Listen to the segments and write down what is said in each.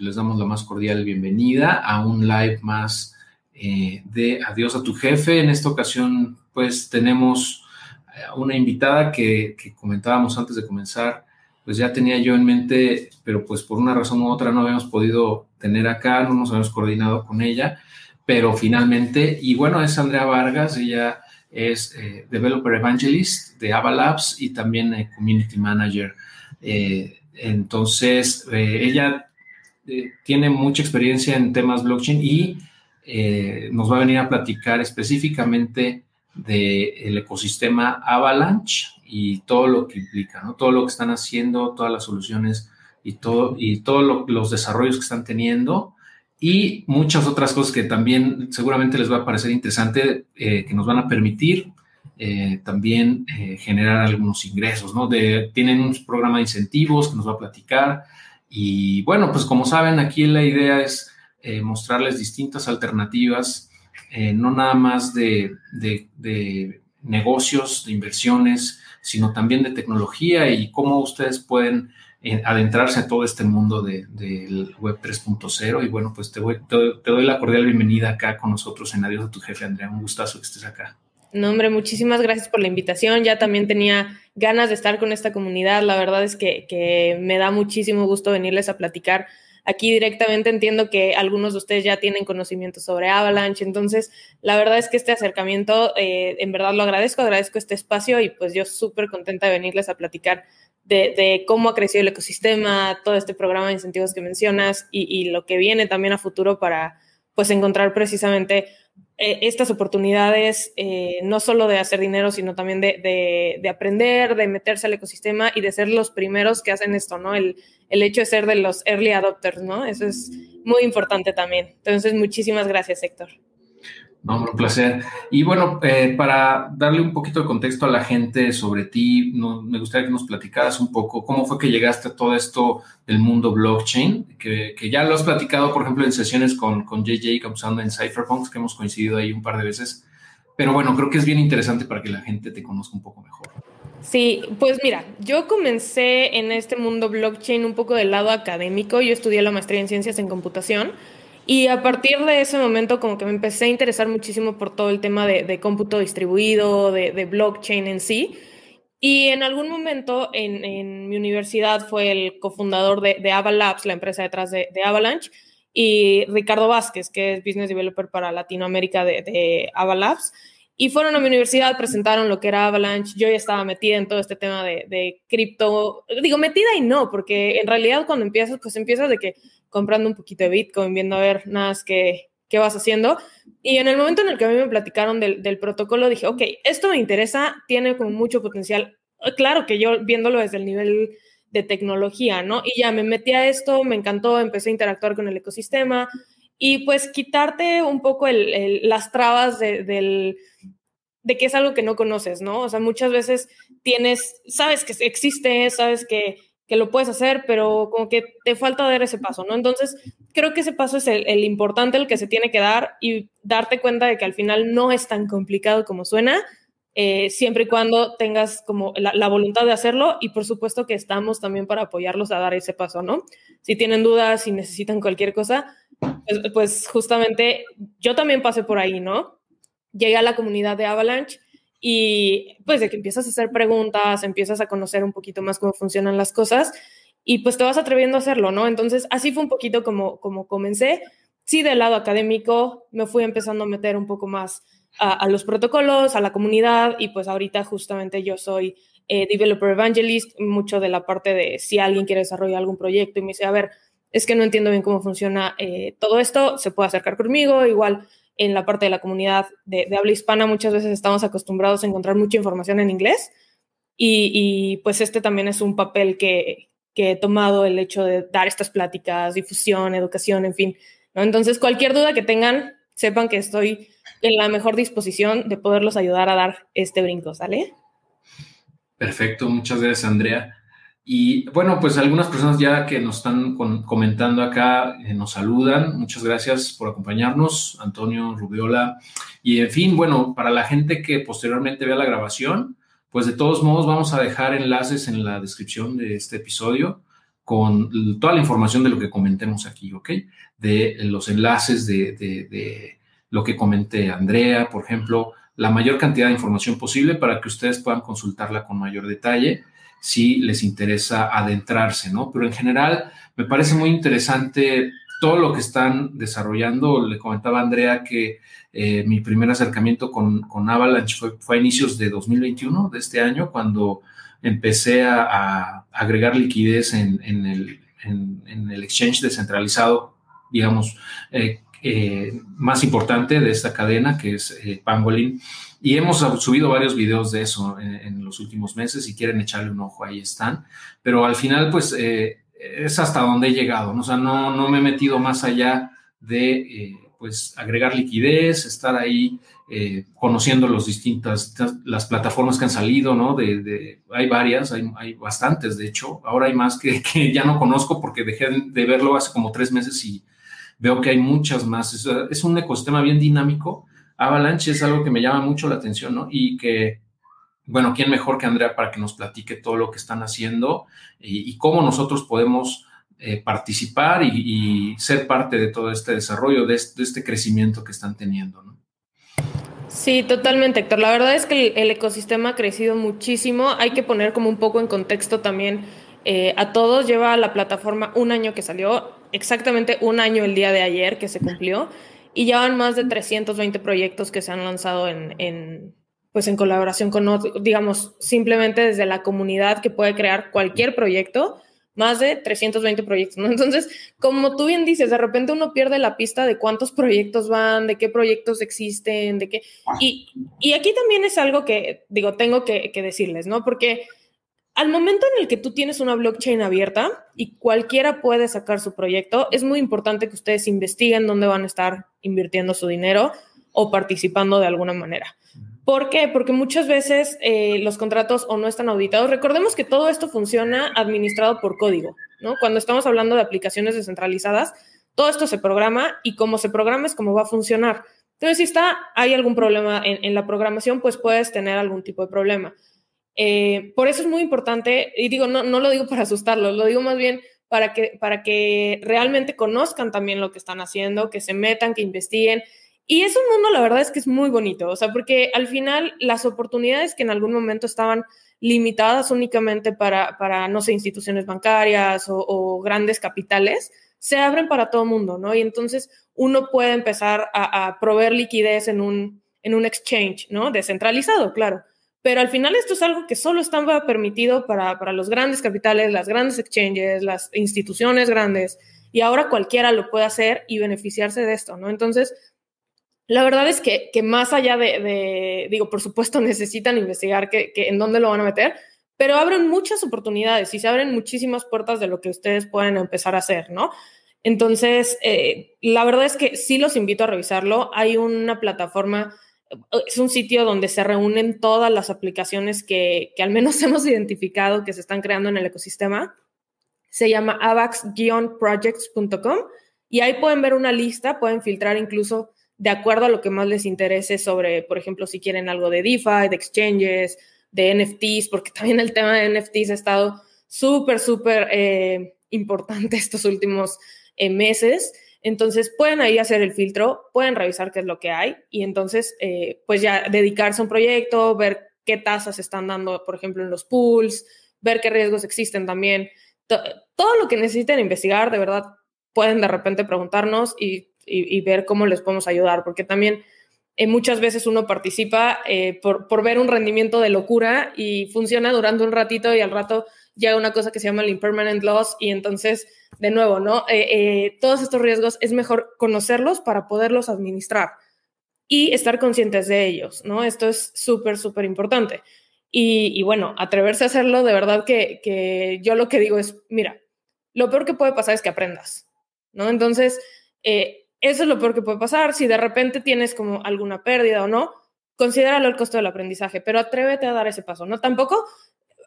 les damos la más cordial bienvenida a un live más eh, de Adiós a tu jefe. En esta ocasión, pues tenemos eh, una invitada que, comentábamos antes de comenzar, pues ya tenía yo en mente, pero pues por una razón u otra no habíamos podido tener acá, no nos habíamos coordinado con ella, pero finalmente, y bueno, es Andrea Vargas, ella es eh, Developer Evangelist de Avalabs y también Community Manager. entonces, ella tiene mucha experiencia en temas blockchain y eh, nos va a venir a platicar específicamente del ecosistema Avalanche y todo lo que implica, ¿no? todo lo que están haciendo, todas las soluciones y, todo, y todos los desarrollos que están teniendo y muchas otras cosas que también seguramente les va a parecer interesante, eh, que nos van a permitir eh, también generar algunos ingresos, ¿no? Tienen un programa de incentivos que nos va a platicar y bueno, pues como saben, aquí la idea es eh, mostrarles distintas alternativas, eh, no nada más de, negocios, de inversiones, sino también de tecnología y cómo ustedes pueden eh, adentrarse a todo este mundo del Web 3.0. Y bueno, pues te, te, doy la cordial bienvenida acá con nosotros en Adiós a tu jefe, Andrea. Un gustazo que estés acá. No, hombre, muchísimas gracias por la invitación. Ya también tenía ganas de estar con esta comunidad. La verdad es que, me da muchísimo gusto venirles a platicar Aquí directamente entiendo que algunos de ustedes ya tienen conocimiento sobre Avalanche, entonces la verdad es que este acercamiento, eh, en verdad lo agradezco, agradezco este espacio y pues yo súper contenta de venirles a platicar de, cómo ha crecido el ecosistema, todo este programa de incentivos que mencionas y, y lo que viene también a futuro para pues encontrar precisamente eh, estas oportunidades, eh, no solo de hacer dinero, sino también de, aprender, de meterse al ecosistema y de ser los primeros que hacen esto, ¿no? El, el hecho de ser de los early adopters, ¿no? Eso es muy importante también. Entonces, muchísimas gracias, Héctor. No, un placer. Y bueno, eh, para darle un poquito de contexto a la gente sobre ti, me gustaría que nos platicaras un poco cómo fue que llegaste a todo esto del mundo blockchain, que, ya lo has platicado, por ejemplo, en sesiones con, con JJ Campusando en Cypherpunks, que hemos coincidido ahí un par de veces. Pero bueno, creo que es bien interesante para que la gente te conozca un poco mejor. Sí, pues mira, yo comencé en este mundo blockchain un poco del lado académico. Yo estudié la maestría en ciencias en computación y a partir de ese momento como que me empecé a interesar muchísimo por todo el tema de, cómputo distribuido, de, blockchain en sí. Y en algún momento en, mi universidad fue el cofundador de, de Avalabs, la empresa detrás de, Avalanche, y Ricardo Vázquez, que es Business Developer para Latinoamérica de, de Avalabs. Y fueron a mi universidad, presentaron lo que era Avalanche. Yo ya estaba metida en todo este tema de, de cripto. Digo, metida y no, porque en realidad cuando empiezas, pues empiezas de que comprando un poquito de Bitcoin, viendo a ver nada más qué, qué vas haciendo. Y en el momento en el que a mí me platicaron del, del protocolo, dije, ok, esto me interesa, tiene como mucho potencial. Claro que yo viéndolo desde el nivel de tecnología, ¿no? Y ya me metí a esto, me encantó, empecé a interactuar con el ecosistema y pues quitarte un poco las trabas de, del, de que es algo que no conoces, ¿no? O sea, muchas veces tienes, sabes que existe, sabes que, que lo puedes hacer, pero como que te falta dar ese paso, ¿no? Entonces, creo que ese paso es el, el, importante, el que se tiene que dar y darte cuenta de que al final no es tan complicado como suena, eh, siempre y cuando tengas como la, la, voluntad de hacerlo y por supuesto que estamos también para apoyarlos a dar ese paso, ¿no? Si tienen dudas, si necesitan cualquier cosa, pues, pues, justamente yo también pasé por ahí, ¿no? Llegué a la comunidad de Avalanche y pues de que empiezas a hacer preguntas, empiezas a conocer un poquito más cómo funcionan las cosas y pues te vas atreviendo a hacerlo, ¿no? Entonces así fue un poquito como, como comencé. Sí, del lado académico me fui empezando a meter un poco más a, los protocolos, a la comunidad y pues ahorita justamente yo soy eh, developer evangelist, mucho de la parte de si alguien quiere desarrollar algún proyecto y me dice, a ver, es que no entiendo bien cómo funciona eh, todo esto, se puede acercar conmigo, igual en la parte de la comunidad de, habla hispana muchas veces estamos acostumbrados a encontrar mucha información en inglés y, pues este también es un papel que, he tomado el hecho de dar estas pláticas, difusión, educación, en fin. Entonces, cualquier duda que tengan, sepan que estoy en la mejor disposición de poderlos ayudar a dar este brinco, ¿sale? Perfecto, muchas gracias, Andrea. Y bueno, pues algunas personas ya que nos están comentando acá eh, nos saludan. Muchas gracias por acompañarnos, Antonio Rubiola. Y en fin, bueno, para la gente que posteriormente vea la grabación, pues de todos modos vamos a dejar enlaces en la descripción de este episodio con toda la información de lo que comentemos aquí, ¿ok? De los enlaces de, de lo que comenté Andrea, por ejemplo, la mayor cantidad de información posible para que ustedes puedan consultarla con mayor detalle si les interesa adentrarse, ¿no? Pero en general me parece muy interesante todo lo que están desarrollando. Le comentaba Andrea que eh, mi primer acercamiento con, Avalanche fue, a inicios de 2021, de este año, cuando empecé a, agregar liquidez en, el, en, el, exchange descentralizado, digamos, eh, eh, más importante de esta cadena, que es Pangolin. Y hemos subido varios videos de eso en, los últimos meses. Si quieren echarle un ojo, ahí están. Pero al final, pues, es hasta donde he llegado. ¿no? O sea, no, no me he metido más allá de pues agregar liquidez, estar ahí eh, conociendo los distintas, las plataformas que han salido, ¿no? De, hay varias, hay, hay, bastantes, de hecho, ahora hay más que, que, ya no conozco porque dejé de verlo hace como tres meses y veo que hay muchas más. Es, es, un ecosistema bien dinámico. Avalanche es algo que me llama mucho la atención, ¿no? Y que, bueno, ¿quién mejor que Andrea para que nos platique todo lo que están haciendo y, cómo nosotros podemos eh, participar y, ser parte de todo este desarrollo, de este, crecimiento que están teniendo. ¿no? Sí, totalmente, Héctor. La verdad es que el, ecosistema ha crecido muchísimo. Hay que poner como un poco en contexto también eh, a todos. Lleva la plataforma un año que salió, exactamente un año el día de ayer que se cumplió, y ya van más de 320 proyectos que se han lanzado en, en pues en colaboración con, digamos, simplemente desde la comunidad que puede crear cualquier proyecto más de 320 proyectos, ¿no? Entonces, como tú bien dices, de repente uno pierde la pista de cuántos proyectos van, de qué proyectos existen, de qué... Y, y aquí también es algo que, digo, tengo que, que decirles, ¿no? Porque al momento en el que tú tienes una blockchain abierta y cualquiera puede sacar su proyecto, es muy importante que ustedes investiguen dónde van a estar invirtiendo su dinero o participando de alguna manera. ¿Por qué? Porque muchas veces eh, los contratos o no están auditados. Recordemos que todo esto funciona administrado por código, ¿no? Cuando estamos hablando de aplicaciones descentralizadas, todo esto se programa y como se programa es como va a funcionar. Entonces, si está, hay algún problema en, la programación, pues puedes tener algún tipo de problema. Eh, por eso es muy importante, y digo, no, no lo digo para asustarlos, lo digo más bien para que, para que realmente conozcan también lo que están haciendo, que se metan, que investiguen, y es un mundo, la verdad es que es muy bonito, o sea, porque al final las oportunidades que en algún momento estaban limitadas únicamente para, para no sé, instituciones bancarias o, grandes capitales, se abren para todo mundo, ¿no? Y entonces uno puede empezar a, proveer liquidez en un, en un exchange, ¿no? Descentralizado, claro. Pero al final esto es algo que solo estaba permitido para, para los grandes capitales, las grandes exchanges, las instituciones grandes, y ahora cualquiera lo puede hacer y beneficiarse de esto, ¿no? Entonces, la verdad es que, más allá de, digo, por supuesto necesitan investigar que, en dónde lo van a meter, pero abren muchas oportunidades y se abren muchísimas puertas de lo que ustedes pueden empezar a hacer, ¿no? Entonces, eh, la verdad es que sí los invito a revisarlo. Hay una plataforma, es un sitio donde se reúnen todas las aplicaciones que, que al menos hemos identificado que se están creando en el ecosistema. Se llama avax-projects.com y ahí pueden ver una lista, pueden filtrar incluso de acuerdo a lo que más les interese sobre, por ejemplo, si quieren algo de DeFi, de exchanges, de NFTs, porque también el tema de NFTs ha estado súper, súper eh, importante estos últimos eh, meses. Entonces pueden ahí hacer el filtro, pueden revisar qué es lo que hay y entonces eh, pues ya dedicarse a un proyecto, ver qué tasas están dando, por ejemplo, en los pools, ver qué riesgos existen también. todo lo que necesiten investigar, de verdad, pueden de repente preguntarnos y ver cómo les podemos ayudar, porque también eh, muchas veces uno participa eh, por, por, ver un rendimiento de locura y funciona durante un ratito y al rato llega una cosa que se llama el impermanent loss y entonces, de nuevo, ¿no? Eh, todos estos riesgos es mejor conocerlos para poderlos administrar y estar conscientes de ellos, ¿no? Esto es súper, súper importante. Y, bueno, atreverse a hacerlo, de verdad que, que, yo lo que digo es, mira, lo peor que puede pasar es que aprendas, ¿no? Entonces, eh, eso es lo peor que puede pasar. Si de repente tienes como alguna pérdida o no, considéralo el costo del aprendizaje, pero atrévete a dar ese paso, ¿no? Tampoco,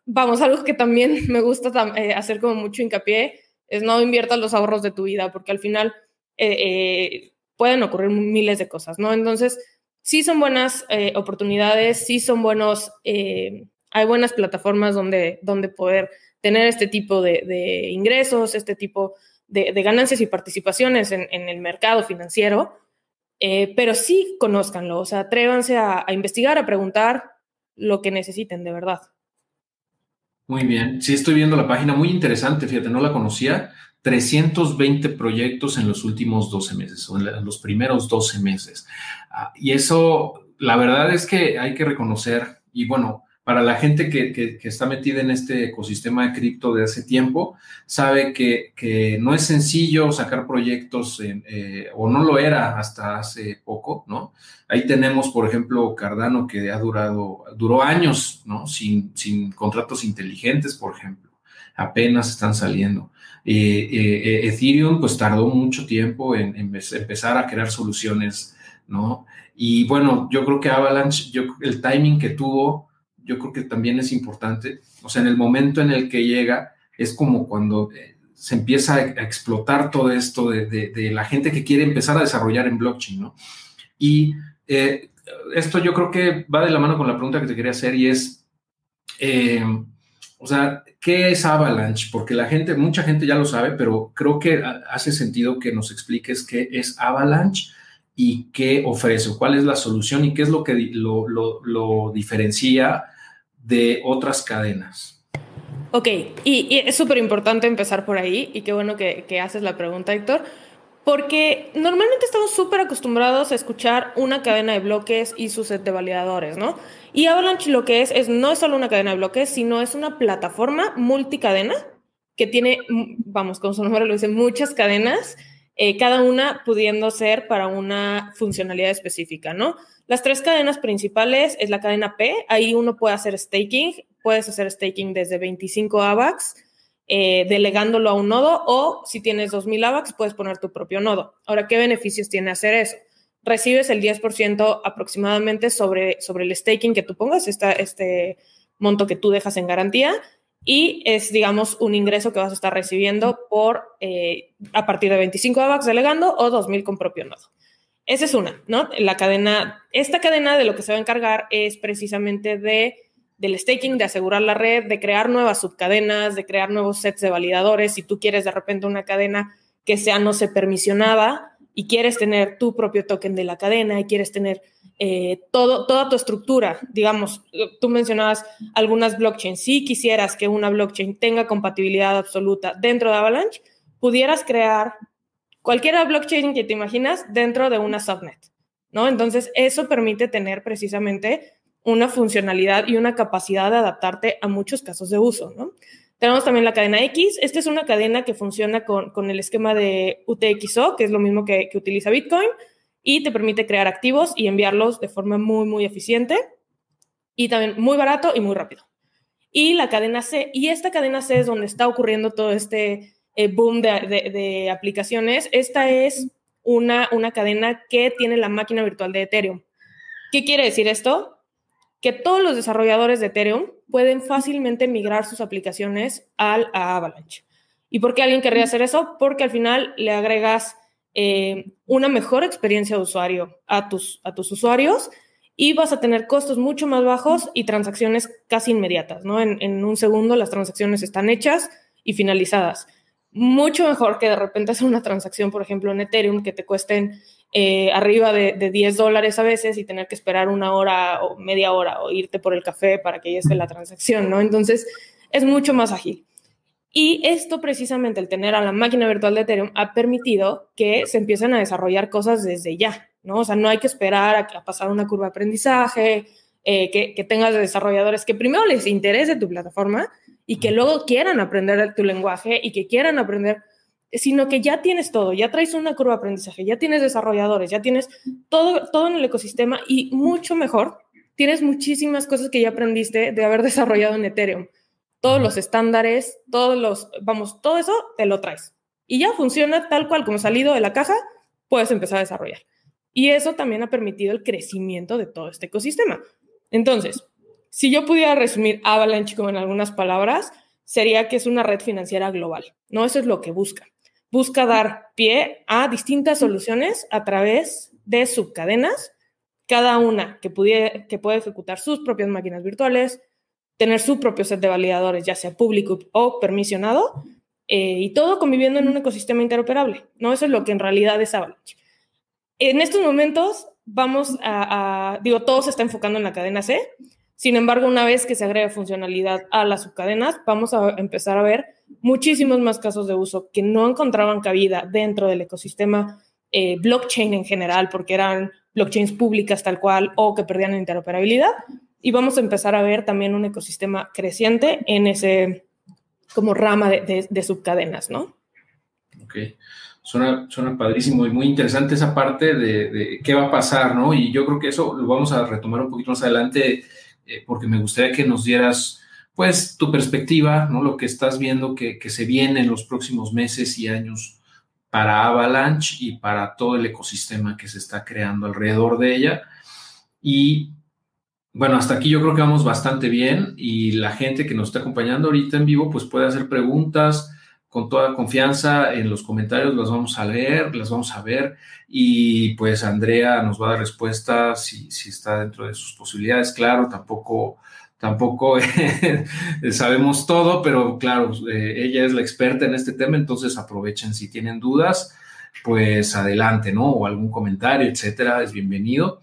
vamos, algo que también me gusta eh, hacer como mucho hincapié es no inviertas los ahorros de tu vida, porque al final eh, eh, pueden ocurrir miles de cosas, ¿no? Entonces, sí son buenas oportunidades, sí son buenos, hay buenas plataformas donde, donde poder tener este tipo de, ingresos, este tipo de, ganancias y participaciones en, el mercado financiero, eh, pero sí conózcanlo, o sea, atrévanse a investigar, a preguntar lo que necesiten de verdad. Muy bien, sí estoy viendo la página, muy interesante, fíjate, no la conocía. 320 proyectos en los últimos 12 meses o en los primeros 12 meses. Ah, y eso, la verdad es que hay que reconocer, y bueno, para la gente que, está metida en este ecosistema de cripto de hace tiempo, sabe que, no es sencillo sacar proyectos, eh, o no lo era hasta hace poco, ¿no? Ahí tenemos, por ejemplo, Cardano, que ha durado, duró años, ¿no? Sin, sin contratos inteligentes, por ejemplo. Apenas están saliendo. Eh, eh, Ethereum, pues tardó mucho tiempo en, en empezar a crear soluciones, ¿no? Y bueno, yo creo que Avalanche, yo, el timing que tuvo, yo creo que también es importante. O sea, en el momento en el que llega, es como cuando eh, se empieza a, explotar todo esto de, la gente que quiere empezar a desarrollar en blockchain, ¿no? Y eh, esto yo creo que va de la mano con la pregunta que te quería hacer y es, eh, o sea, ¿qué es Avalanche? Porque la gente, mucha gente ya lo sabe, pero creo que hace sentido que nos expliques qué es Avalanche y qué ofrece, cuál es la solución y qué es lo que lo, lo diferencia de otras cadenas. Ok, y, es súper importante empezar por ahí, y qué bueno que, haces la pregunta, Héctor, porque normalmente estamos súper acostumbrados a escuchar una cadena de bloques y su set de validadores, ¿no? Y Avalanche lo que es, es no es solo una cadena de bloques, sino es una plataforma multicadena que tiene, vamos, como su nombre lo dice, muchas cadenas, eh, cada una pudiendo ser para una funcionalidad específica, ¿no? Las tres cadenas principales es la cadena P, ahí uno puede hacer staking, puedes hacer staking desde 25 AVAX, eh, delegándolo a un nodo, o si tienes 2000 AVAX, puedes poner tu propio nodo. Ahora, ¿qué beneficios tiene hacer eso? Recibes el 10% aproximadamente sobre, sobre el staking que tú pongas, este monto que tú dejas en garantía, y es, digamos, un ingreso que vas a estar recibiendo por eh, a partir de 25 AVAX delegando o 2000 con propio nodo. Esa es una, ¿no? La cadena, esta cadena de lo que se va a encargar es precisamente de del staking, de asegurar la red, de crear nuevas subcadenas, de crear nuevos sets de validadores. Si tú quieres de repente una cadena que sea no sé permisionada y quieres tener tu propio token de la cadena y quieres tener eh, todo, toda tu estructura, digamos, tú mencionabas algunas blockchains, si quisieras que una blockchain tenga compatibilidad absoluta dentro de Avalanche, pudieras crear cualquier blockchain que te imaginas dentro de una subnet, ¿no? Entonces, eso permite tener precisamente una funcionalidad y una capacidad de adaptarte a muchos casos de uso. Tenemos también la cadena X. Esta es una cadena que funciona con, el esquema de UTXO, que es lo mismo que utiliza Bitcoin, y te permite crear activos y enviarlos de forma muy, muy eficiente y también muy barato y muy rápido. Y la cadena C, y esta cadena C es donde está ocurriendo todo este eh, boom de, aplicaciones. Esta es una, una cadena que tiene la máquina virtual de Ethereum. ¿Qué quiere decir esto? Que todos los desarrolladores de Ethereum pueden fácilmente migrar sus aplicaciones al, Avalanche. ¿Y por qué alguien querría hacer eso? Porque al final le agregas eh, una mejor experiencia de usuario a tus, a tus usuarios y vas a tener costos mucho más bajos y transacciones casi inmediatas, ¿no? En, un segundo las transacciones están hechas y finalizadas mucho mejor que de repente hacer una transacción, por ejemplo, en Ethereum, que te cuesten eh, arriba de, 10 dólares a veces y tener que esperar una hora o media hora o irte por el café para que llegue la transacción, ¿no? Entonces, es mucho más ágil. Y esto precisamente, el tener a la máquina virtual de Ethereum, ha permitido que se empiecen a desarrollar cosas desde ya, ¿no? O sea, no hay que esperar a, pasar una curva de aprendizaje, eh, que, que tengas desarrolladores que primero les interese tu plataforma y que luego quieran aprender tu lenguaje y que quieran aprender, sino que ya tienes todo, ya traes una curva de aprendizaje, ya tienes desarrolladores, ya tienes todo, todo en el ecosistema y mucho mejor, tienes muchísimas cosas que ya aprendiste de haber desarrollado en Ethereum. Todos los estándares, todos los, vamos, todo eso te lo traes. Y ya funciona tal cual como salido de la caja, puedes empezar a desarrollar. Y eso también ha permitido el crecimiento de todo este ecosistema. Entonces, si yo pudiera resumir Avalanche como en algunas palabras, sería que es una red financiera global, ¿no? Eso es lo que busca. Busca dar pie a distintas soluciones a través de subcadenas, cada una que, pudiera, que puede ejecutar sus propias máquinas virtuales, tener su propio set de validadores, ya sea público o permisionado, eh, y todo conviviendo en un ecosistema interoperable, ¿no? Eso es lo que en realidad es Avalanche. En estos momentos vamos a, digo, todo se está enfocando en la cadena C, sin embargo, una vez que se agrega funcionalidad a las subcadenas, vamos a empezar a ver muchísimos más casos de uso que no encontraban cabida dentro del ecosistema eh, blockchain en general, porque eran blockchains públicas tal cual o que perdían interoperabilidad. Y vamos a empezar a ver también un ecosistema creciente en ese como rama de, subcadenas, ¿no? Ok. Suena, padrísimo y muy interesante esa parte de, de, qué va a pasar, ¿no? Y yo creo que eso lo vamos a retomar un poquito más adelante eh, porque me gustaría que nos dieras, pues, tu perspectiva, ¿no? Lo que estás viendo que, que se viene en los próximos meses y años para Avalanche y para todo el ecosistema que se está creando alrededor de ella. Y bueno, hasta aquí yo creo que vamos bastante bien y la gente que nos está acompañando ahorita en vivo pues puede hacer preguntas con toda confianza en los comentarios, las vamos a leer, las vamos a ver y pues Andrea nos va a dar respuesta si, si está dentro de sus posibilidades. Claro, tampoco, tampoco sabemos todo, pero claro, eh, ella es la experta en este tema, entonces aprovechen si tienen dudas, pues adelante, ¿no? O algún comentario, etcétera, es bienvenido.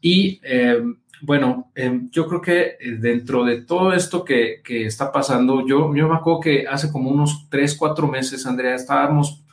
Y eh, bueno, em, yo creo que eh, dentro de todo esto que, está pasando, yo, yo me acuerdo que hace como unos tres, cuatro meses, Andrea, estábamos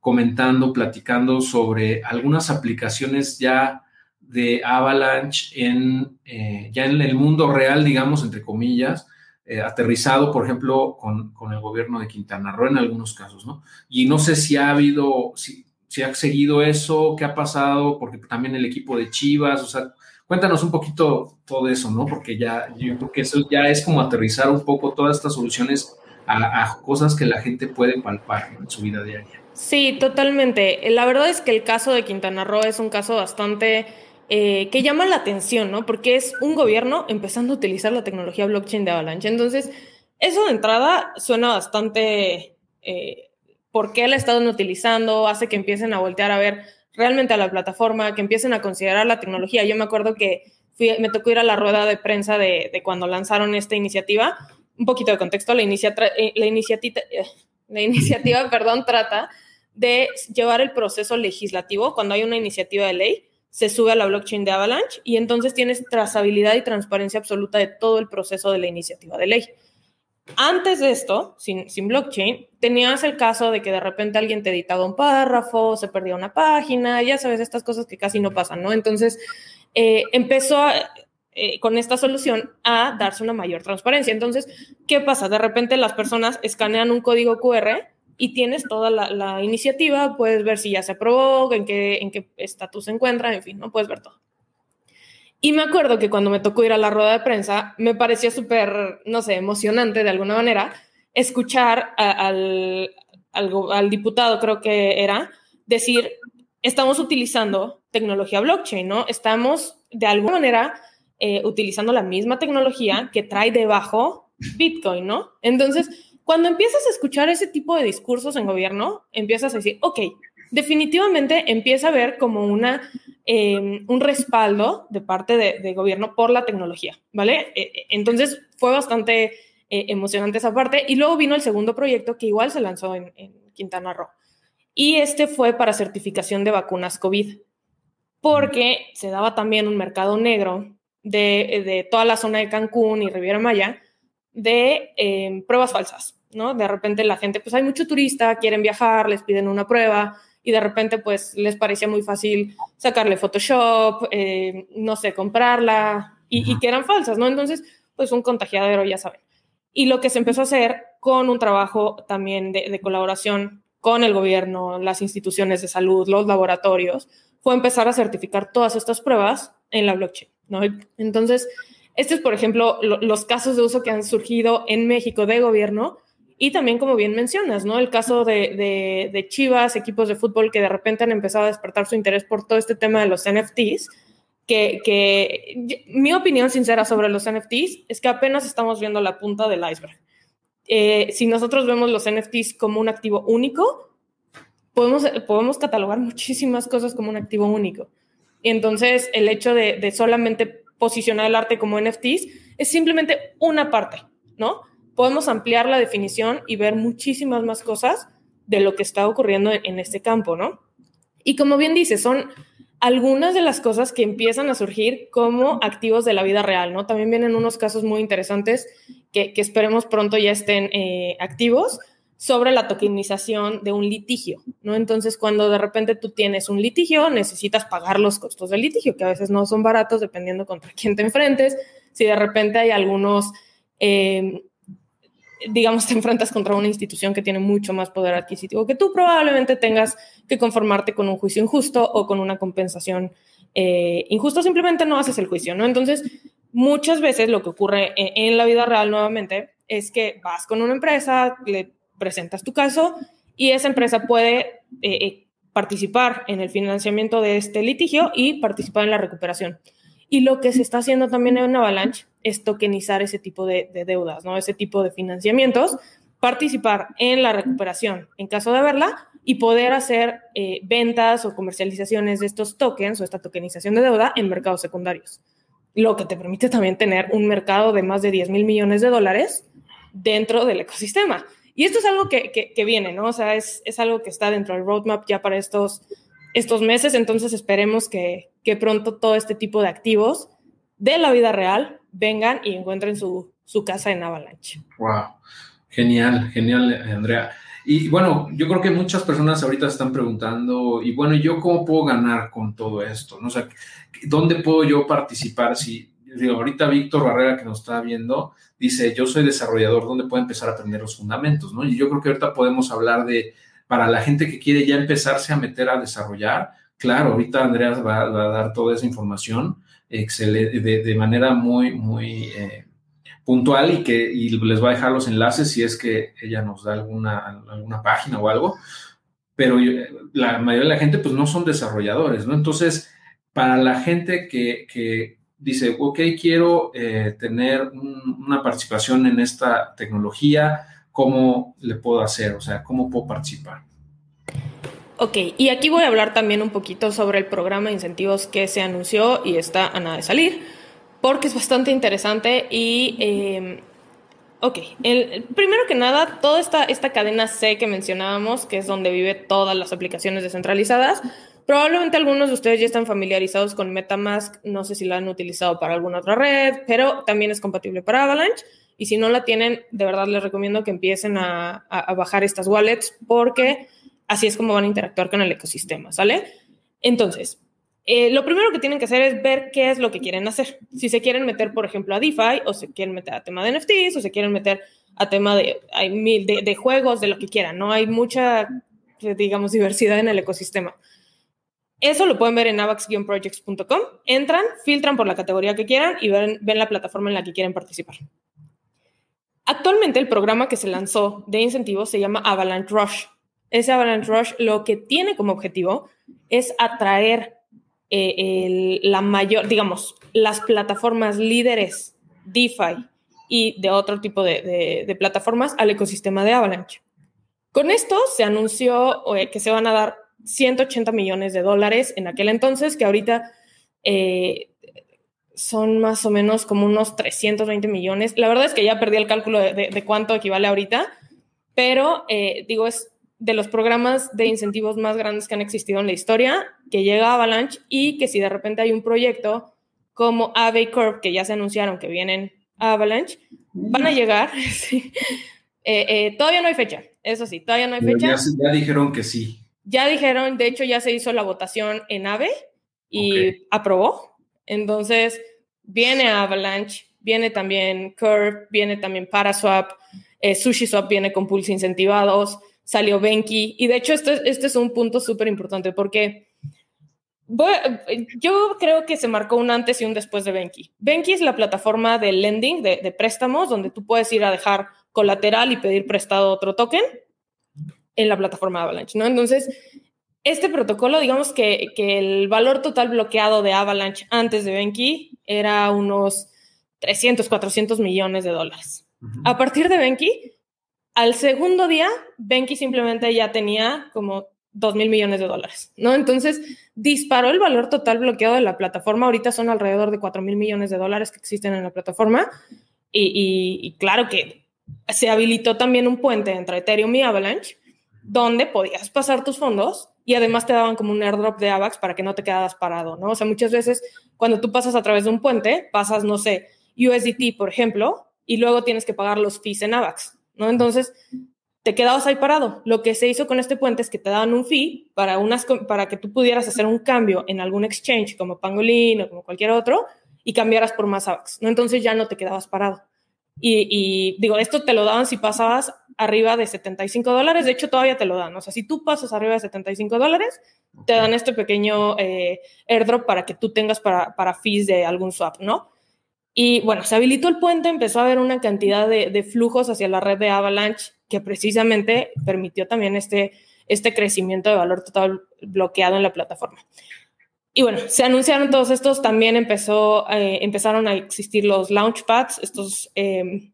comentando, platicando sobre algunas aplicaciones ya de Avalanche en, eh, ya en el mundo real, digamos, entre comillas, eh, aterrizado, por ejemplo, con, el gobierno de Quintana Roo en algunos casos, ¿no? Y no sé si ha habido, si, si ha seguido eso, qué ha pasado, porque también el equipo de Chivas, o sea, Cuéntanos un poquito todo eso, ¿no? Porque ya yo creo que eso ya es como aterrizar un poco todas estas soluciones a, cosas que la gente puede palpar en su vida diaria. Sí, totalmente. La verdad es que el caso de Quintana Roo es un caso bastante eh, que llama la atención, ¿no? Porque es un gobierno empezando a utilizar la tecnología blockchain de Avalanche. Entonces, eso de entrada suena bastante... Eh, ¿Por qué la están utilizando? Hace que empiecen a voltear a ver realmente a la plataforma, que empiecen a considerar la tecnología. Yo me acuerdo que me tocó ir a la rueda de prensa de, cuando lanzaron esta iniciativa. Un poquito de contexto, la, eh, la, iniciativa, eh, la iniciativa perdón, trata de llevar el proceso legislativo. Cuando hay una iniciativa de ley, se sube a la blockchain de Avalanche y entonces tienes trazabilidad y transparencia absoluta de todo el proceso de la iniciativa de ley. Antes de esto, sin, blockchain, tenías el caso de que de repente alguien te editaba un párrafo, se perdía una página, ya sabes, estas cosas que casi no pasan, ¿no? Entonces, eh, empezó eh, con esta solución a darse una mayor transparencia. Entonces, ¿qué pasa? De repente las personas escanean un código QR y tienes toda la, iniciativa, puedes ver si ya se aprobó, en qué en qué estatus se encuentra, en fin, no puedes ver todo. Y me acuerdo que cuando me tocó ir a la rueda de prensa, me pareció súper, no sé, emocionante de alguna manera escuchar al, al, diputado, creo que era, decir, estamos utilizando tecnología blockchain, ¿no? Estamos de alguna manera eh, utilizando la misma tecnología que trae debajo Bitcoin, ¿no? Entonces, cuando empiezas a escuchar ese tipo de discursos en gobierno, empiezas a decir, ok, definitivamente empieza a ver como una, em, un respaldo de parte de, gobierno por la tecnología, ¿vale? E, e, entonces fue bastante eh, emocionante esa parte. Y luego vino el segundo proyecto que igual se lanzó en, Quintana Roo. Y este fue para certificación de vacunas COVID, porque se daba también un mercado negro de, de toda la zona de Cancún y Riviera Maya de em, pruebas falsas, ¿no? De repente la gente, pues hay mucho turista, quieren viajar, les piden una prueba, y de repente pues les parecía muy fácil sacarle Photoshop, eh, no sé, comprarla y, que eran falsas, ¿no? Entonces, pues un contagiadero, ya saben. Y lo que se empezó a hacer con un trabajo también de, de colaboración con el gobierno, las instituciones de salud, los laboratorios, fue empezar a certificar todas estas pruebas en la blockchain, ¿no? Entonces, estos, es, por ejemplo, los casos de uso que han surgido en México de gobierno y también, como bien mencionas, ¿no? El caso de, de, Chivas, equipos de fútbol que de repente han empezado a despertar su interés por todo este tema de los NFTs, que, que mi opinión sincera sobre los NFTs es que apenas estamos viendo la punta del iceberg. Eh, si nosotros vemos los NFTs como un activo único, podemos, podemos catalogar muchísimas cosas como un activo único. Y entonces el hecho de, de solamente posicionar el arte como NFTs, es simplemente una parte, ¿no? Podemos ampliar la definición y ver muchísimas más cosas de lo que está ocurriendo en, este campo, ¿no? Y como bien dice, son algunas de las cosas que empiezan a surgir como activos de la vida real, ¿no? También vienen unos casos muy interesantes que, esperemos pronto ya estén eh, activos sobre la tokenización de un litigio, ¿no? Entonces, cuando de repente tú tienes un litigio, necesitas pagar los costos del litigio, que a veces no son baratos dependiendo contra quién te enfrentes. Si de repente hay algunos eh, digamos, te enfrentas contra una institución que tiene mucho más poder adquisitivo que tú, probablemente tengas que conformarte con un juicio injusto o con una compensación eh, injusta, simplemente no haces el juicio, ¿no? Entonces, muchas veces lo que ocurre en, la vida real nuevamente es que vas con una empresa, le presentas tu caso y esa empresa puede eh, eh, participar en el financiamiento de este litigio y participar en la recuperación. Y lo que se está haciendo también en Avalanche es tokenizar ese tipo de, deudas, ¿no? Ese tipo de financiamientos, participar en la recuperación en caso de haberla y poder hacer eh, ventas o comercializaciones de estos tokens o esta tokenización de deuda en mercados secundarios. Lo que te permite también tener un mercado de más de 10 mil millones de dólares dentro del ecosistema. Y esto es algo que, que, viene, ¿no? O sea, es, es, algo que está dentro del roadmap ya para estos, estos meses, entonces esperemos que, que pronto todo este tipo de activos de la vida real vengan y encuentren su, casa en Avalanche. Wow, genial, genial, Andrea. Y bueno, yo creo que muchas personas ahorita están preguntando, y bueno, ¿yo cómo puedo ganar con todo esto? ¿No? O sea, ¿dónde puedo yo participar? Si, digo, ahorita Víctor Barrera, que nos está viendo, dice, yo soy desarrollador, ¿dónde puedo empezar a aprender los fundamentos? ¿no? Y yo creo que ahorita podemos hablar de, para la gente que quiere ya empezarse a meter a desarrollar, claro, ahorita Andrea va, va a dar toda esa información, excelente, de, manera muy, muy eh, puntual y que les va a dejar los enlaces si es que ella nos da alguna, alguna página o algo. Pero la mayoría de la gente pues no son desarrolladores, ¿no? Entonces, para la gente que, dice, ok, quiero eh, tener una participación en esta tecnología, ¿cómo le puedo hacer? O sea, ¿cómo puedo participar? Ok, y aquí voy a hablar también un poquito sobre el programa de incentivos que se anunció y está a nada de salir, porque es bastante interesante y... Eh, ok, el, primero que nada, toda esta, esta cadena C que mencionábamos, que es donde vive todas las aplicaciones descentralizadas, probablemente algunos de ustedes ya están familiarizados con Metamask, no sé si la han utilizado para alguna otra red, pero también es compatible para Avalanche. Y si no la tienen, de verdad les recomiendo que empiecen a, a bajar estas wallets porque Así es como van a interactuar con el ecosistema, ¿sale? Entonces, eh, lo primero que tienen que hacer es ver qué es lo que quieren hacer. Si se quieren meter, por ejemplo, a DeFi, o se quieren meter a tema de NFTs, o se quieren meter a tema de, de, de juegos, de lo que quieran, ¿no? Hay mucha, digamos, diversidad en el ecosistema. Eso lo pueden ver en avax-projects.com. Entran, filtran por la categoría que quieran y ven, ven la plataforma en la que quieren participar. Actualmente el programa que se lanzó de incentivos se llama Avalanche Rush ese Avalanche Rush lo que tiene como objetivo es atraer eh, la mayor, digamos, las plataformas líderes DeFi y de otro tipo de, plataformas al ecosistema de Avalanche. Con esto se anunció que se van a dar 180 millones de dólares en aquel entonces, que ahorita eh, son más o menos como unos 320 millones. La verdad es que ya perdí el cálculo de, cuánto equivale ahorita, pero eh, digo, es de los programas de incentivos más grandes que han existido en la historia, que llega a Avalanche y que si de repente hay un proyecto como Ave Corp, que ya se anunciaron que vienen a Avalanche, van a llegar. Eh, eh, todavía no hay fecha, eso sí, todavía no hay fecha. Ya, dijeron que sí. Ya dijeron, de hecho ya se hizo la votación en Ave y aprobó. Entonces, viene Avalanche, viene también Curve, viene también Paraswap, eh, SushiSwap viene con pools incentivados salió Benki. Y de hecho, este, este es un punto súper importante porque yo creo que se marcó un antes y un después de Benki. Benki es la plataforma de lending, de, préstamos, donde tú puedes ir a dejar colateral y pedir prestado otro token en la plataforma de Avalanche, ¿no? Entonces, este protocolo, digamos que, que el valor total bloqueado de Avalanche antes de Benki era unos 300, 400 millones de dólares. A partir de Benki, al segundo día, Benki simplemente ya tenía como 2 mil millones de dólares, ¿no? Entonces, disparó el valor total bloqueado de la plataforma. Ahorita son alrededor de 4 mil millones de dólares que existen en la plataforma. Y, claro que se habilitó también un puente entre Ethereum y Avalanche, donde podías pasar tus fondos y además te daban como un airdrop de AVAX para que no te quedaras parado, ¿no? O sea, muchas veces cuando tú pasas a través de un puente, pasas, no sé, USDT, por ejemplo, y luego tienes que pagar los fees en AVAX, ¿no? Entonces, te quedabas ahí parado. Lo que se hizo con este puente es que te daban un fee para, unas, para que tú pudieras hacer un cambio en algún exchange como Pangolin o como cualquier otro y cambiaras por más AVAX, ¿no? Entonces ya no te quedabas parado. Y, digo, esto te lo daban si pasabas arriba de 75 dólares, de hecho todavía te lo dan, o sea, si tú pasas arriba de 75 dólares, te dan este pequeño eh, airdrop para que tú tengas para, para fees de algún swap, ¿no? Y bueno, se habilitó el puente, empezó a haber una cantidad de, flujos hacia la red de Avalanche que precisamente permitió también este, este crecimiento de valor total bloqueado en la plataforma. Y bueno, se anunciaron todos estos, también empezó, eh, empezaron a existir los launchpads, estos em,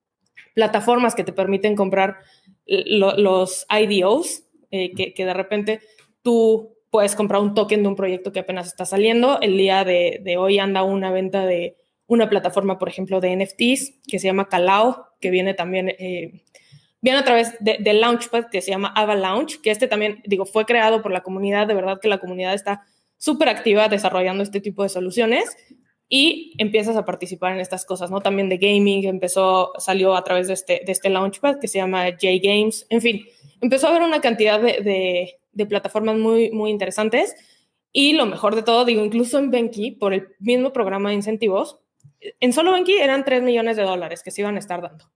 plataformas que te permiten comprar los IDOs, eh, que, que, de repente tú puedes comprar un token de un proyecto que apenas está saliendo. El día de, de hoy anda una venta de una plataforma, por ejemplo, de NFTs que se llama Calao, que viene también, eh, viene a través de, de, Launchpad que se llama Avalanche, que este también, digo, fue creado por la comunidad, de verdad que la comunidad está súper activa desarrollando este tipo de soluciones y empiezas a participar en estas cosas, ¿no? También de gaming, empezó, salió a través de este, de este Launchpad que se llama J Games, en fin, empezó a haber una cantidad de, de, de plataformas muy, muy interesantes. Y lo mejor de todo, digo, incluso en Benki, por el mismo programa de incentivos, en solo Banqui eran 3 millones de dólares que se iban a estar dando.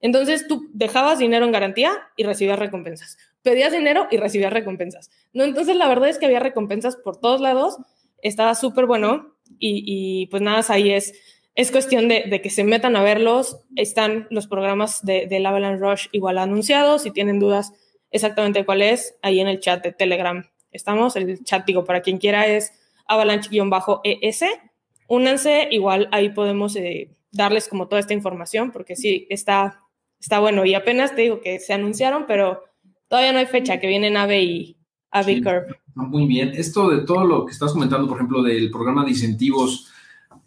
Entonces tú dejabas dinero en garantía y recibías recompensas. Pedías dinero y recibías recompensas. No, entonces la verdad es que había recompensas por todos lados. Estaba súper bueno y, pues nada, ahí es, es cuestión de, que se metan a verlos. Están los programas de, de Avalanche Rush igual anunciados. Si tienen dudas exactamente cuál es, ahí en el chat de Telegram estamos. El chat, digo, para quien quiera es avalanche-es únanse, igual ahí podemos eh, darles como toda esta información, porque sí, está, está bueno. Y apenas te digo que se anunciaron, pero todavía no hay fecha, que vienen AVE y AVE Curve. Muy bien. Esto de todo lo que estás comentando, por ejemplo, del programa de incentivos,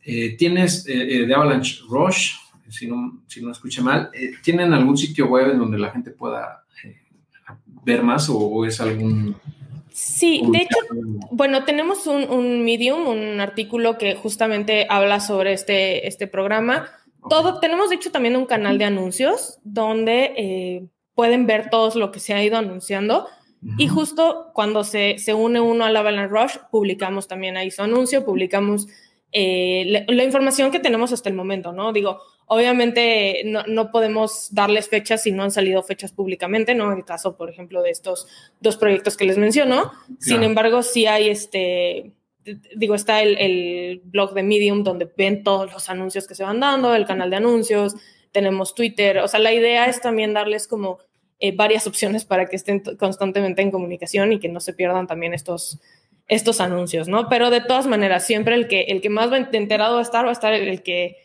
eh, tienes eh, de Avalanche Rush, si no, si no escuché mal, ¿tienen algún sitio web en donde la gente pueda ver más o es algún Sí, de hecho, bueno, tenemos un, Medium, un artículo que justamente habla sobre este, este programa. Todo, tenemos de hecho también un canal de anuncios donde eh, pueden ver todo lo que se ha ido anunciando. Y justo cuando se, se une uno a la Avalanche Rush, publicamos también ahí su anuncio, publicamos eh, la, información que tenemos hasta el momento, ¿no? Digo, Obviamente no, podemos darles fechas si no han salido fechas públicamente, ¿no? En el caso, por ejemplo, de estos dos proyectos que les menciono. Sin embargo, sí hay este, digo, está el, blog de Medium donde ven todos los anuncios que se van dando, el canal de anuncios, tenemos Twitter. O sea, la idea es también darles como eh, varias opciones para que estén constantemente en comunicación y que no se pierdan también estos, estos anuncios, ¿no? Pero de todas maneras, siempre el que, el que más va enterado va a estar, va a estar el que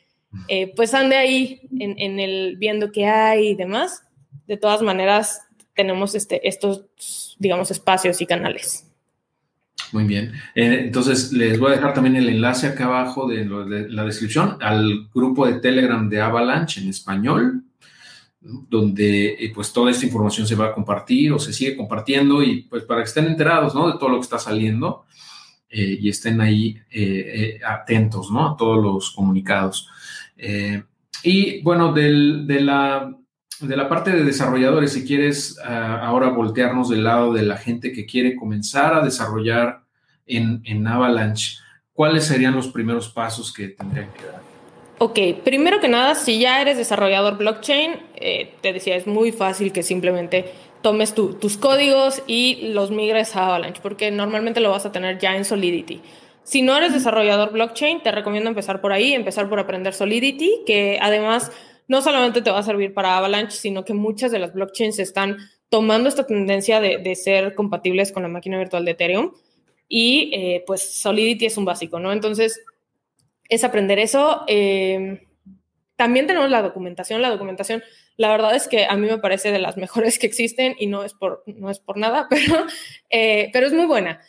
eh, pues ande ahí en, el viendo qué hay y demás. De todas maneras, tenemos este, estos, digamos, espacios y canales. Muy bien. Eh, entonces, les voy a dejar también el enlace acá abajo de, la descripción al grupo de Telegram de Avalanche en español, donde eh, pues toda esta información se va a compartir o se sigue compartiendo y pues para que estén enterados, ¿no? De todo lo que está saliendo y estén ahí atentos, ¿no? A todos los comunicados. Eh, y bueno, de, la, de la parte de desarrolladores, si quieres ah, ahora voltearnos del lado de la gente que quiere comenzar a desarrollar en, Avalanche, ¿cuáles serían los primeros pasos que tendrían que dar? Ok, primero que nada, si ya eres desarrollador blockchain, eh, te decía, es muy fácil que simplemente tomes tus códigos y los migres a Avalanche, porque normalmente lo vas a tener ya en Solidity. Si no eres desarrollador blockchain, te recomiendo empezar por ahí, empezar por aprender Solidity, que además no solamente te va a servir para Avalanche, sino que muchas de las blockchains están tomando esta tendencia de, ser compatibles con la máquina virtual de Ethereum. Y eh, pues Solidity es un básico, ¿no? Entonces, es aprender eso. Em, también tenemos la documentación. La documentación La verdad es que a mí me parece de las mejores que existen y no es por, no es por nada, pero, eh, pero es muy buena.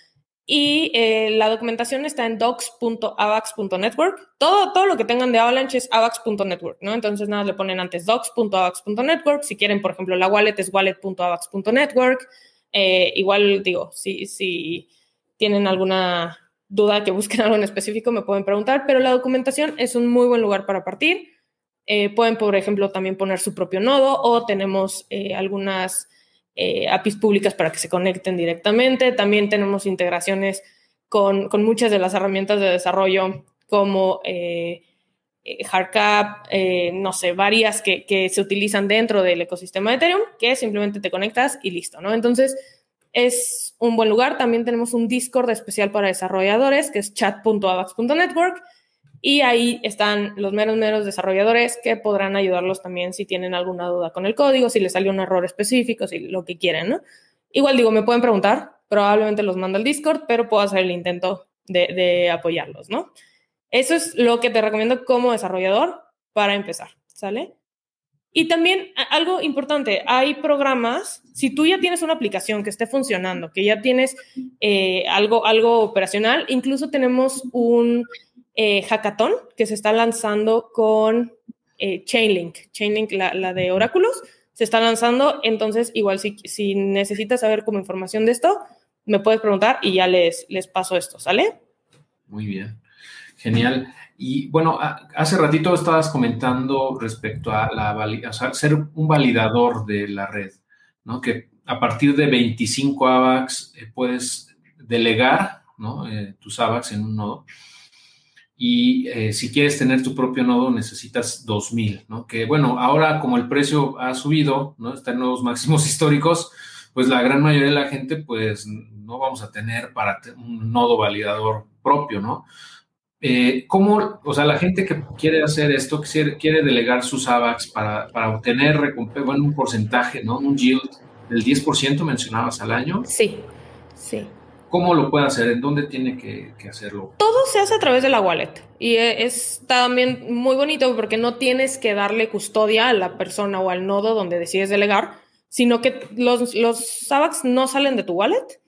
Y eh, la documentación está en docs.avax.network. Todo, todo lo que tengan de Avalanche es avax.network, ¿no? Entonces nada, le ponen antes docs.avax.network. Si quieren, por ejemplo, la wallet es wallet.avax.network. Eh, igual digo, si, si tienen alguna duda que busquen algo en específico, me pueden preguntar, pero la documentación es un muy buen lugar para partir. Eh, pueden, por ejemplo, también poner su propio nodo o tenemos algunas eh, APIs públicas para que se conecten directamente. También tenemos integraciones con, muchas de las herramientas de desarrollo como eh, eh Hardcap, no sé, varias que, que, se utilizan dentro del ecosistema de Ethereum, que simplemente te conectas y listo, ¿no? Entonces, es un buen lugar. También tenemos un Discord especial para desarrolladores, que es chat.avax.network y ahí están los meros, meros desarrolladores que podrán ayudarlos también si tienen alguna duda con el código, si les salió un error específico, si lo que quieren, ¿no? Igual digo, me pueden preguntar, probablemente los mando al Discord, pero puedo hacer el intento de, apoyarlos, ¿no? Eso es lo que te recomiendo como desarrollador para empezar, ¿sale? Y también algo importante, hay programas, si tú ya tienes una aplicación que esté funcionando, que ya tienes eh, algo, algo operacional, incluso tenemos un eh, hackathon que se está lanzando con eh, Chainlink, Chainlink, la, de oráculos, se está lanzando, entonces igual si, si necesitas saber como información de esto, me puedes preguntar y ya les, les paso esto, ¿sale? Muy bien, genial. Y bueno, hace ratito estabas comentando respecto a la ser un validador de la red, ¿no? Que a partir de 25 AVAX eh, puedes delegar ¿no? tus AVAX en un nodo y eh, si quieres tener tu propio nodo necesitas 2000, ¿no? Que bueno, ahora como el precio ha subido, ¿no? Están nuevos máximos históricos, pues la gran mayoría de la gente pues no vamos a tener para un nodo validador propio, ¿no? Eh, ¿Cómo, o sea, la gente que quiere hacer esto, que quiere delegar sus AVAX para, para obtener bueno, un porcentaje, ¿no? Un yield del 10% mencionabas al año? Sí, sí. ¿Cómo lo puede hacer? ¿En dónde tiene que, hacerlo? Se hace a través de la wallet y e, es también muy bonito porque no tienes que darle custodia a la persona o al nodo donde decides delegar, sino que los, los no salen de tu wallet,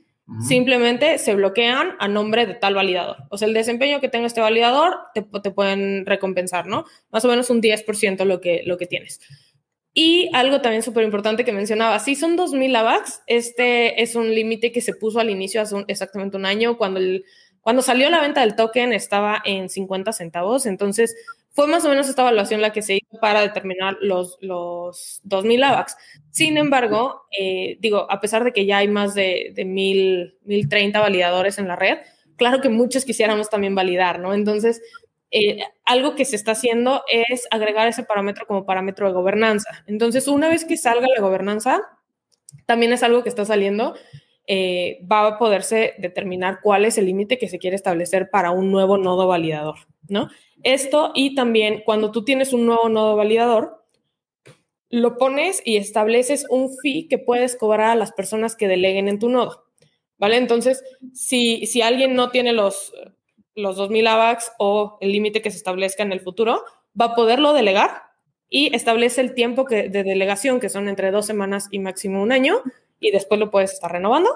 simplemente se bloquean a nombre de tal validador. O sea, el desempeño que tenga este validador te, te pueden recompensar, ¿no? Más o menos un 10% lo que, lo que tienes. Y algo también súper importante que mencionaba, si son 2.000 AVAX, este es un límite que se puso al inicio hace exactamente un año, cuando, el, cuando salió la venta del token estaba en 50 centavos, entonces fue más o menos esta evaluación la que se hizo para determinar los, los 2.000 AVAX. Sin embargo, eh, digo, a pesar de que ya hay más de, de 1.030 validadores en la red, claro que muchos quisiéramos también validar, ¿no? Entonces, eh, algo que se está haciendo es agregar ese parámetro como parámetro de gobernanza. Entonces, una vez que salga la gobernanza, también es algo que está saliendo, eh, va a poderse determinar cuál es el límite que se quiere establecer para un nuevo nodo validador, ¿no? Esto y también cuando tú tienes un nuevo nodo validador, lo pones y estableces un fee que puedes cobrar a las personas que deleguen en tu nodo, ¿vale? Entonces, si, si alguien no tiene los los 2.000 AVAX o el límite que se establezca en el futuro, va a poderlo delegar y establece el tiempo que, de delegación, que son entre dos semanas y máximo un año, y después lo puedes estar renovando.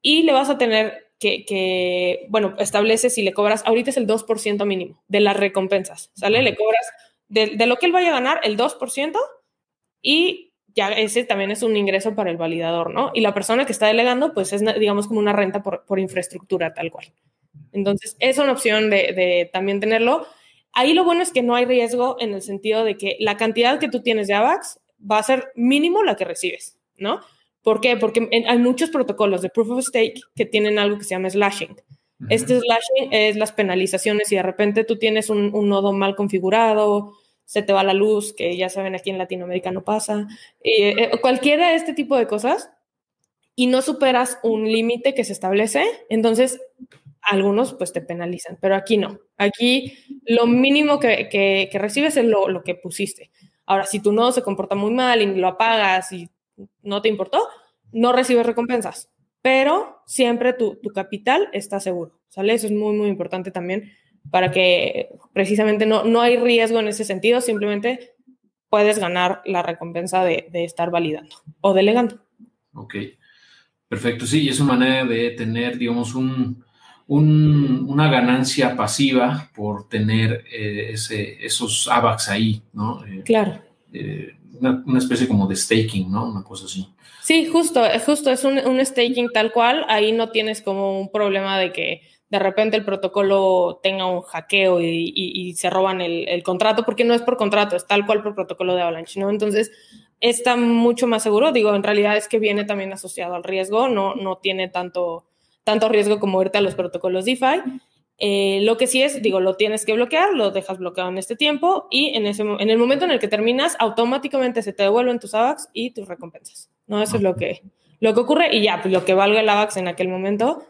Y le vas a tener que, bueno, establece si le cobras, ahorita es el 2% mínimo de las recompensas, ¿sale? Le cobras de, de, lo que él vaya a ganar el 2% y ya ese también es un ingreso para el validador, ¿no? Y la persona que está delegando, pues es, digamos, como una renta por, por infraestructura tal cual. Entonces, es una opción de, también tenerlo. Ahí lo bueno es que no hay riesgo en el sentido de que la cantidad que tú tienes de AVAX va a ser mínimo la que recibes, ¿no? ¿Por qué? Porque hay muchos protocolos de proof of stake que tienen algo que se llama slashing. Este slashing es las penalizaciones y de repente tú tienes un, nodo mal configurado, se te va la luz, que ya saben aquí en Latinoamérica no pasa, eh, eh, cualquiera de este tipo de cosas y no superas un límite que se establece, entonces algunos pues te penalizan, pero aquí no. Aquí lo mínimo que, que, recibes es lo, lo, que pusiste. Ahora, si tu nodo se comporta muy mal y lo apagas y no te importó, no recibes recompensas, pero siempre tu, tu capital está seguro, ¿sale? Eso es muy, muy importante también para que precisamente no, no hay riesgo en ese sentido, simplemente puedes ganar la recompensa de, estar validando o delegando. Ok, perfecto. Sí, y es una manera de tener, digamos, un, una ganancia pasiva por tener eh, ese, esos AVAX ahí, ¿no? Eh, claro. Eh, una, especie como de staking, ¿no? Una cosa así. Sí, justo, justo es un, un staking tal cual. Ahí no tienes como un problema de que de repente el protocolo tenga un hackeo y, se roban el, contrato, porque no es por contrato, es tal cual por protocolo de Avalanche, ¿no? Entonces, está mucho más seguro. Digo, en realidad es que viene también asociado al riesgo, no, no tiene tanto, tanto riesgo como irte a los protocolos DeFi. Eh, lo que sí es, digo, lo tienes que bloquear, lo dejas bloqueado en este tiempo y en, ese, en el momento en el que terminas, automáticamente se te devuelven tus AVAX y tus recompensas, ¿no? Eso es lo que, lo que ocurre y ya, pues lo que valga el AVAX en aquel momento,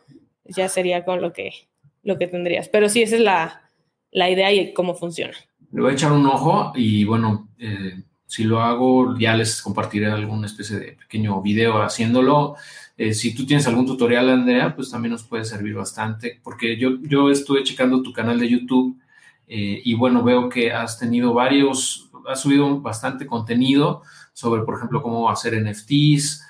ya sería con lo que, lo que tendrías. Pero sí, esa es la, la idea y cómo funciona. Le voy a echar un ojo y bueno, eh, si lo hago, ya les compartiré alguna especie de pequeño video haciéndolo. Eh, si tú tienes algún tutorial, Andrea, pues también nos puede servir bastante, porque yo, yo estuve checando tu canal de YouTube eh, y bueno, veo que has tenido varios, has subido bastante contenido sobre, por ejemplo, cómo hacer NFTs,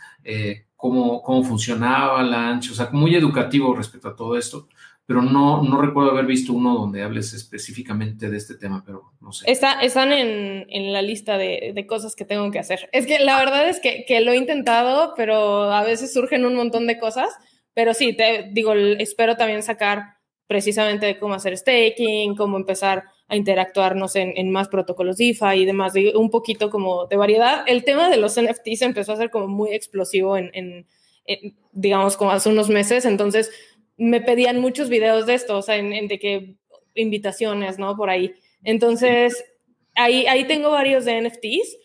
cómo, cómo funcionaba la o sea, muy educativo respecto a todo esto, pero no, no recuerdo haber visto uno donde hables específicamente de este tema, pero no sé. Está, están en, en la lista de, de, cosas que tengo que hacer. Es que la verdad es que, que, lo he intentado, pero a veces surgen un montón de cosas, pero sí, te digo, espero también sacar precisamente cómo hacer staking, cómo empezar a interactuar, no sé, en, más protocolos DeFi y demás, un poquito como de variedad. El tema de los NFTs empezó a ser como muy explosivo en, digamos, como hace unos meses, entonces me pedían muchos videos de esto, o sea, en, de que invitaciones, ¿no? Por ahí. Entonces, ahí, ahí tengo varios de NFTs,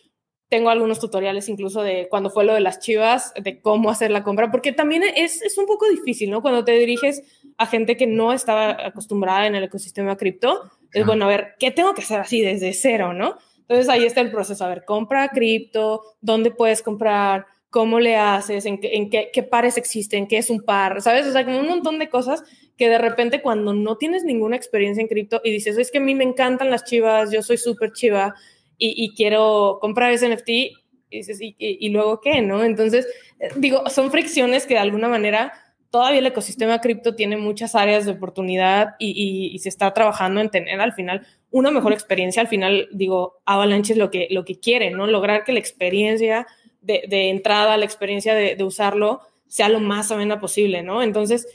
tengo algunos tutoriales incluso de cuando fue lo de las chivas, de cómo hacer la compra, porque también es, es un poco difícil, ¿no? Cuando te diriges a gente que no estaba acostumbrada en el ecosistema cripto, es bueno, a ver, ¿qué tengo que hacer así desde cero, no? Entonces ahí está el proceso, a ver, compra cripto, dónde puedes comprar, cómo le haces, en, qué, en qué, qué, pares existen, qué es un par, ¿sabes? O sea, como un montón de cosas que de repente cuando no tienes ninguna experiencia en cripto y dices, es que a mí me encantan las chivas, yo soy súper chiva y, y, quiero comprar ese NFT, y, dices, ¿y, y, luego qué, no? Entonces, eh, digo, son fricciones que de alguna manera todavía el ecosistema cripto tiene muchas áreas de oportunidad y, se está trabajando en tener al final una mejor experiencia. Al final, digo, Avalanche es lo que, lo que quiere, ¿no? Lograr que la experiencia de, entrada, la experiencia de, usarlo, sea lo más amena posible, ¿no? Entonces,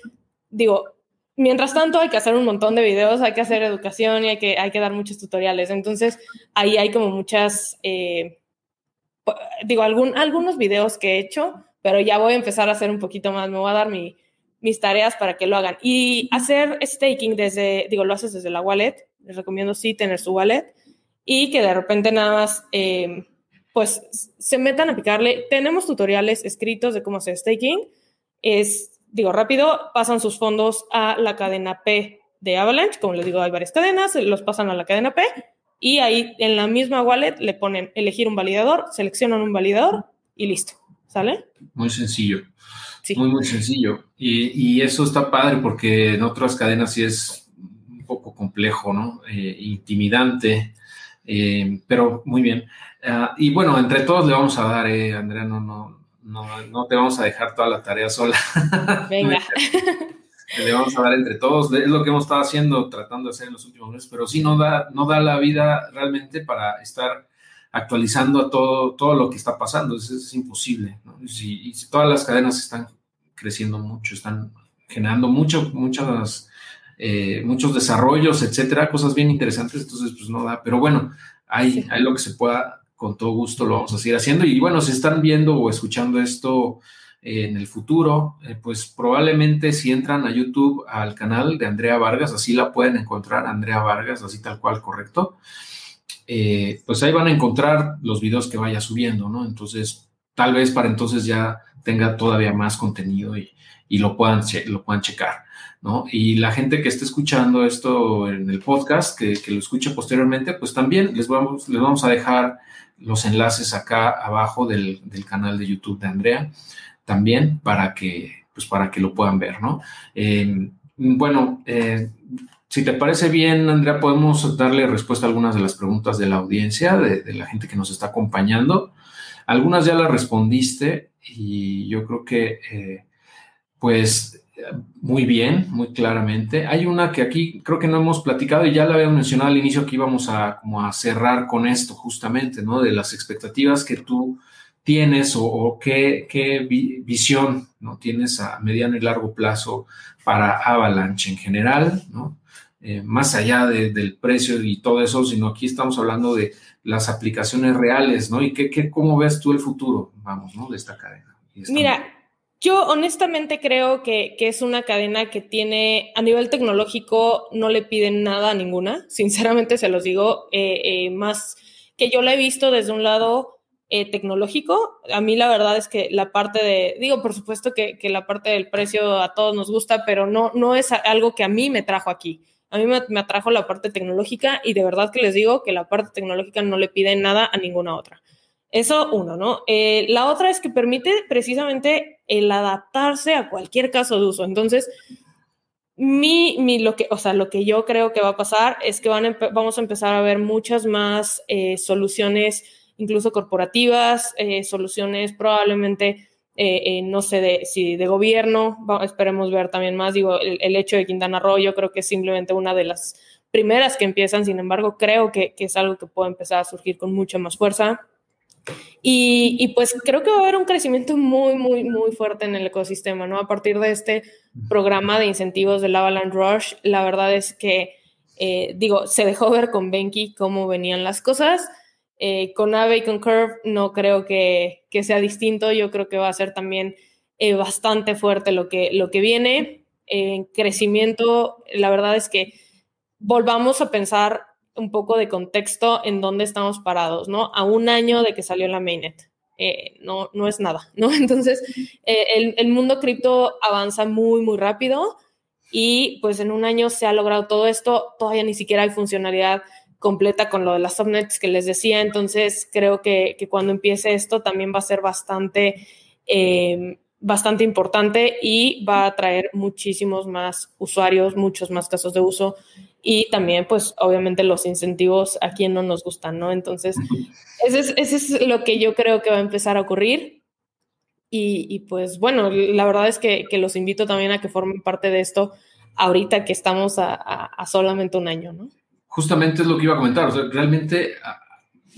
digo, mientras tanto hay que hacer un montón de videos, hay que hacer educación y hay que, hay que dar muchos tutoriales. Entonces, ahí hay como muchas, eh, digo, algún, algunos videos que he hecho, pero ya voy a empezar a hacer un poquito más, me voy a dar mi mis tareas para que lo hagan. Y hacer staking desde, digo, lo haces desde la wallet, les recomiendo sí tener su wallet y que de repente nada más, em, pues, se metan a picarle. Tenemos tutoriales escritos de cómo hacer staking. Es, digo, rápido, pasan sus fondos a la cadena P de Avalanche. Como les digo, hay varias cadenas, los pasan a la cadena P y ahí en la misma wallet le ponen elegir un validador, seleccionan un validador y listo. ¿Sale? Muy sencillo. Muy, muy sencillo. Y, eso está padre porque en otras cadenas sí es un poco complejo, ¿no? Eh, intimidante, eh, pero muy bien. Ah, y bueno, entre todos le vamos a dar, eh, Andrea, no, no, no, no te vamos a dejar toda la tarea sola. Venga. le vamos a dar entre todos. Es lo que hemos estado haciendo, tratando de hacer en los últimos meses, pero sí no da, no da la vida realmente para estar actualizando a todo, todo lo que está pasando. Es, es imposible. ¿no? Si, si, todas las cadenas están creciendo mucho, están generando mucho, muchas, eh, muchos desarrollos, etcétera, cosas bien interesantes, entonces pues no da, pero bueno, hay, hay lo que se pueda, con todo gusto lo vamos a seguir haciendo y bueno, si están viendo o escuchando esto eh, en el futuro, eh, pues probablemente si entran a YouTube al canal de Andrea Vargas, así la pueden encontrar, Andrea Vargas, así tal cual, correcto. pues ahí van a encontrar los videos que vaya subiendo, ¿no? Entonces, tal vez para entonces ya tenga todavía más contenido y, lo, puedan, lo puedan checar. ¿no? Y la gente que esté escuchando esto en el podcast, que, lo escuche posteriormente, pues también les vamos, les vamos a dejar los enlaces acá abajo del, canal de YouTube de Andrea, también para que, pues para que lo puedan ver, ¿no? Bueno, eh, si te parece bien, Andrea, podemos darle respuesta a algunas de las preguntas de la audiencia, de, la gente que nos está acompañando. Algunas ya las respondiste y yo creo que, eh, pues, muy bien, muy claramente. Hay una que aquí creo que no hemos platicado y ya la habíamos mencionado al inicio que íbamos a, cerrar con esto justamente, ¿no? De las expectativas que tú tienes o, qué, visión ¿no? tienes a mediano y largo plazo para Avalanche en general, ¿no? Eh, más allá del precio y todo eso, sino aquí estamos hablando de las aplicaciones reales, ¿no? Y qué, qué, cómo ves tú el futuro, vamos, ¿no? De esta cadena. Mira, yo honestamente creo que, es una cadena que tiene, a nivel tecnológico, no le piden nada a ninguna, sinceramente se los digo, eh, eh, más que yo la he visto desde un lado eh, tecnológico. A mí la verdad es que la parte de, digo, por supuesto que, la parte del precio a todos nos gusta, pero no, no es algo que a mí me trajo aquí. A mí me, me atrajo la parte tecnológica y de verdad que les digo que la parte tecnológica no le pide nada a ninguna otra. Eso uno, ¿no? Eh, la otra es que permite precisamente el adaptarse a cualquier caso de uso. Entonces, mi, mi, lo que, o sea, lo que yo creo que va a pasar es que van vamos a empezar a ver muchas más eh, soluciones, incluso corporativas, eh, soluciones probablemente, no sé, de, si de gobierno, esperemos ver también más. Digo, el, hecho de Quintana Roo, yo creo que es simplemente una de las primeras que empiezan, sin embargo, creo que es algo que puede empezar a surgir con mucha más fuerza. Y, pues creo que va a haber un crecimiento muy, muy, muy fuerte en el ecosistema, ¿no? A partir de este programa de incentivos del Avalanche Rush, la verdad es que, eh, digo, se dejó ver con Benki cómo venían las cosas. Eh, con Ave y con Curve no creo que, que, sea distinto, yo creo que va a ser también eh, bastante fuerte lo que, lo que viene. En crecimiento, la verdad es que volvamos a pensar un poco de contexto en dónde estamos parados, ¿no? A un año de que salió la mainnet. Eh, no, no es nada, ¿no? Entonces, eh, el, mundo cripto avanza muy, muy rápido y pues en un año se ha logrado todo esto, todavía ni siquiera hay funcionalidad completa con lo de las subnets que les decía, entonces creo que, cuando empiece esto también va a ser bastante, eh, bastante importante y va a traer muchísimos más usuarios, muchos más casos de uso y también, pues, obviamente los incentivos a quien no nos gustan, ¿no? Entonces, ese es, es lo que yo creo que va a empezar a ocurrir. Y, pues, bueno, la verdad es que, los invito también a que formen parte de esto ahorita que estamos a, solamente un año, ¿no? Justamente es lo que iba a comentar. O realmente ah,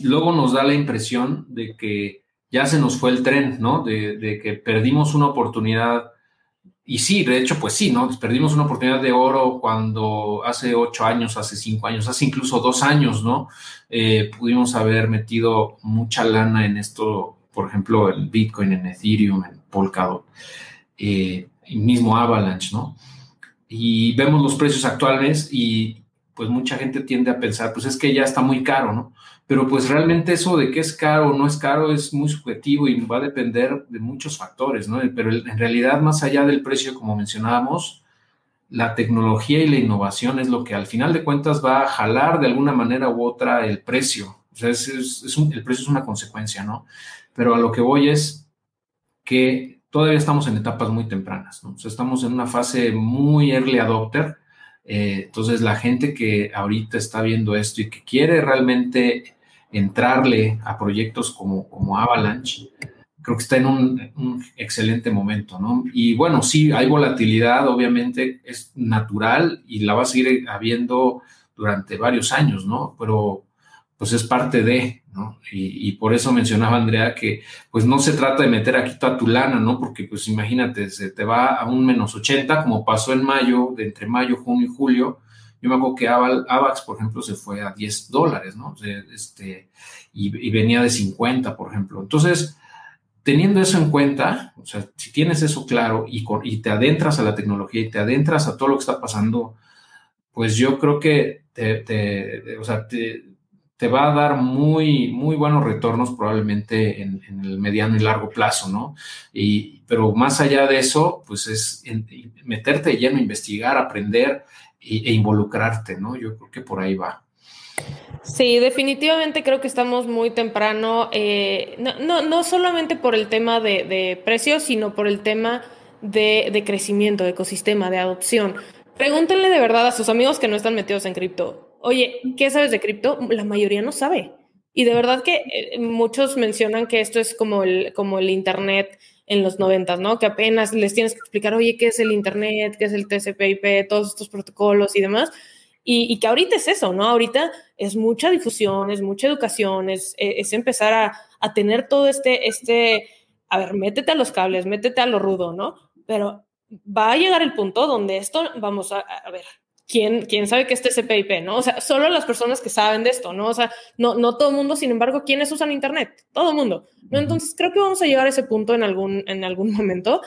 luego nos da la impresión de que ya se nos fue el tren, ¿no? De, de que perdimos una oportunidad y sí, de hecho, pues sí, ¿no? Perdimos una oportunidad de oro cuando hace ocho años, hace cinco años, hace incluso dos años, ¿no? Eh, pudimos haber metido mucha lana en esto, por ejemplo, en Bitcoin, en Ethereum, en Polkadot, eh, y mismo Avalanche, ¿no? Y vemos los precios actuales y pues mucha gente tiende a pensar, pues es que ya está muy caro, ¿no? Pero pues realmente eso de qué es caro o no es caro es muy subjetivo y va a depender de muchos factores, ¿no? Pero en realidad, más allá del precio, como mencionábamos, la tecnología y la innovación es lo que al final de cuentas va a jalar de alguna manera u otra el precio. O sea, es, el precio es una consecuencia, ¿no? Pero a lo que voy es que todavía estamos en etapas muy tempranas, ¿no? O sea, estamos en una fase muy early adopter. Eh, entonces, la gente que ahorita está viendo esto y que quiere realmente entrarle a proyectos como, como Avalanche, creo que está en un, excelente momento, ¿no? Y bueno, sí, hay volatilidad, obviamente es natural y la va a seguir habiendo durante varios años, ¿no? Pero pues es parte de, ¿no? Y, por eso mencionaba Andrea que pues no se trata de meter aquí toda tu lana, ¿no? Porque pues imagínate, se te va a un menos 80, como pasó en mayo, de entre mayo, junio y julio, yo me acuerdo que AVAX, por ejemplo, se fue a 10 dólares, ¿no? este, y, venía de 50, por ejemplo. Entonces, teniendo eso en cuenta, o sea, si tienes eso claro y, te adentras a la tecnología y te adentras a todo lo que está pasando, pues yo creo que te, o sea, te, va a dar muy, muy buenos retornos probablemente en, el mediano y largo plazo, ¿no? Y, pero más allá de eso, pues es meterte lleno, investigar, aprender e, involucrarte, ¿no? Yo creo que por ahí va. Sí, definitivamente creo que estamos muy temprano, eh, no, no, solamente por el tema de, precios, sino por el tema de, crecimiento, de ecosistema, de adopción. Pregúntenle de verdad a sus amigos que no están metidos en cripto. Oye, ¿qué sabes de cripto? La mayoría no sabe. Y de verdad que eh, muchos mencionan que esto es como el, como el Internet en los noventas, ¿no? Que apenas les tienes que explicar, oye, ¿qué es el Internet? ¿Qué es el TCP/IP? Todos estos protocolos y demás. Y, que ahorita es eso, ¿no? Ahorita es mucha difusión, es mucha educación, es, es empezar a, a, tener todo este, este, a ver, métete a los cables, métete a lo rudo, ¿no? Pero va a llegar el punto donde esto, vamos a, a ver, ¿quién, quién sabe este es CPIP, ¿no? O sea, solo las personas que saben de esto, ¿no? O sea, no, no todo el mundo, sin embargo, ¿quiénes usan Internet? Todo el mundo, ¿no? Entonces, creo que vamos a llegar a ese punto en algún, en algún momento.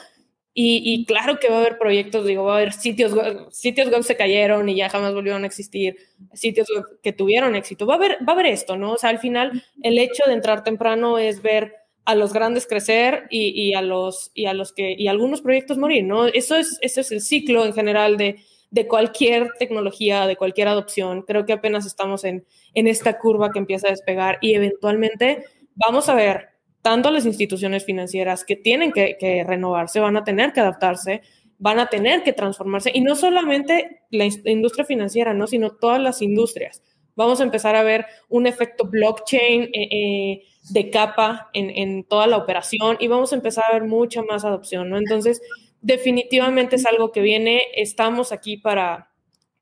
Y, y, claro que va a haber proyectos, digo, va a haber sitios web, sitios web se cayeron y ya jamás volvieron a existir, sitios web que tuvieron éxito. Va a haber, va a haber esto, ¿no? O sea, al final, el hecho de entrar temprano es ver a los grandes crecer y, y, a los y a los que y algunos proyectos morir, ¿no? Eso es eso es el ciclo en general de, de cualquier tecnología, de cualquier adopción. Creo que apenas estamos en en esta curva que empieza a despegar y eventualmente vamos a ver tanto las instituciones financieras que tienen que, renovarse, van a tener que adaptarse, van a tener que transformarse y no solamente la industria financiera, ¿no? Sino todas las industrias. Vamos a empezar a ver un efecto blockchain. Eh, eh, de capa en, en, toda la operación y vamos a empezar a ver mucha más adopción, ¿no? Entonces, definitivamente es algo que viene, estamos aquí para,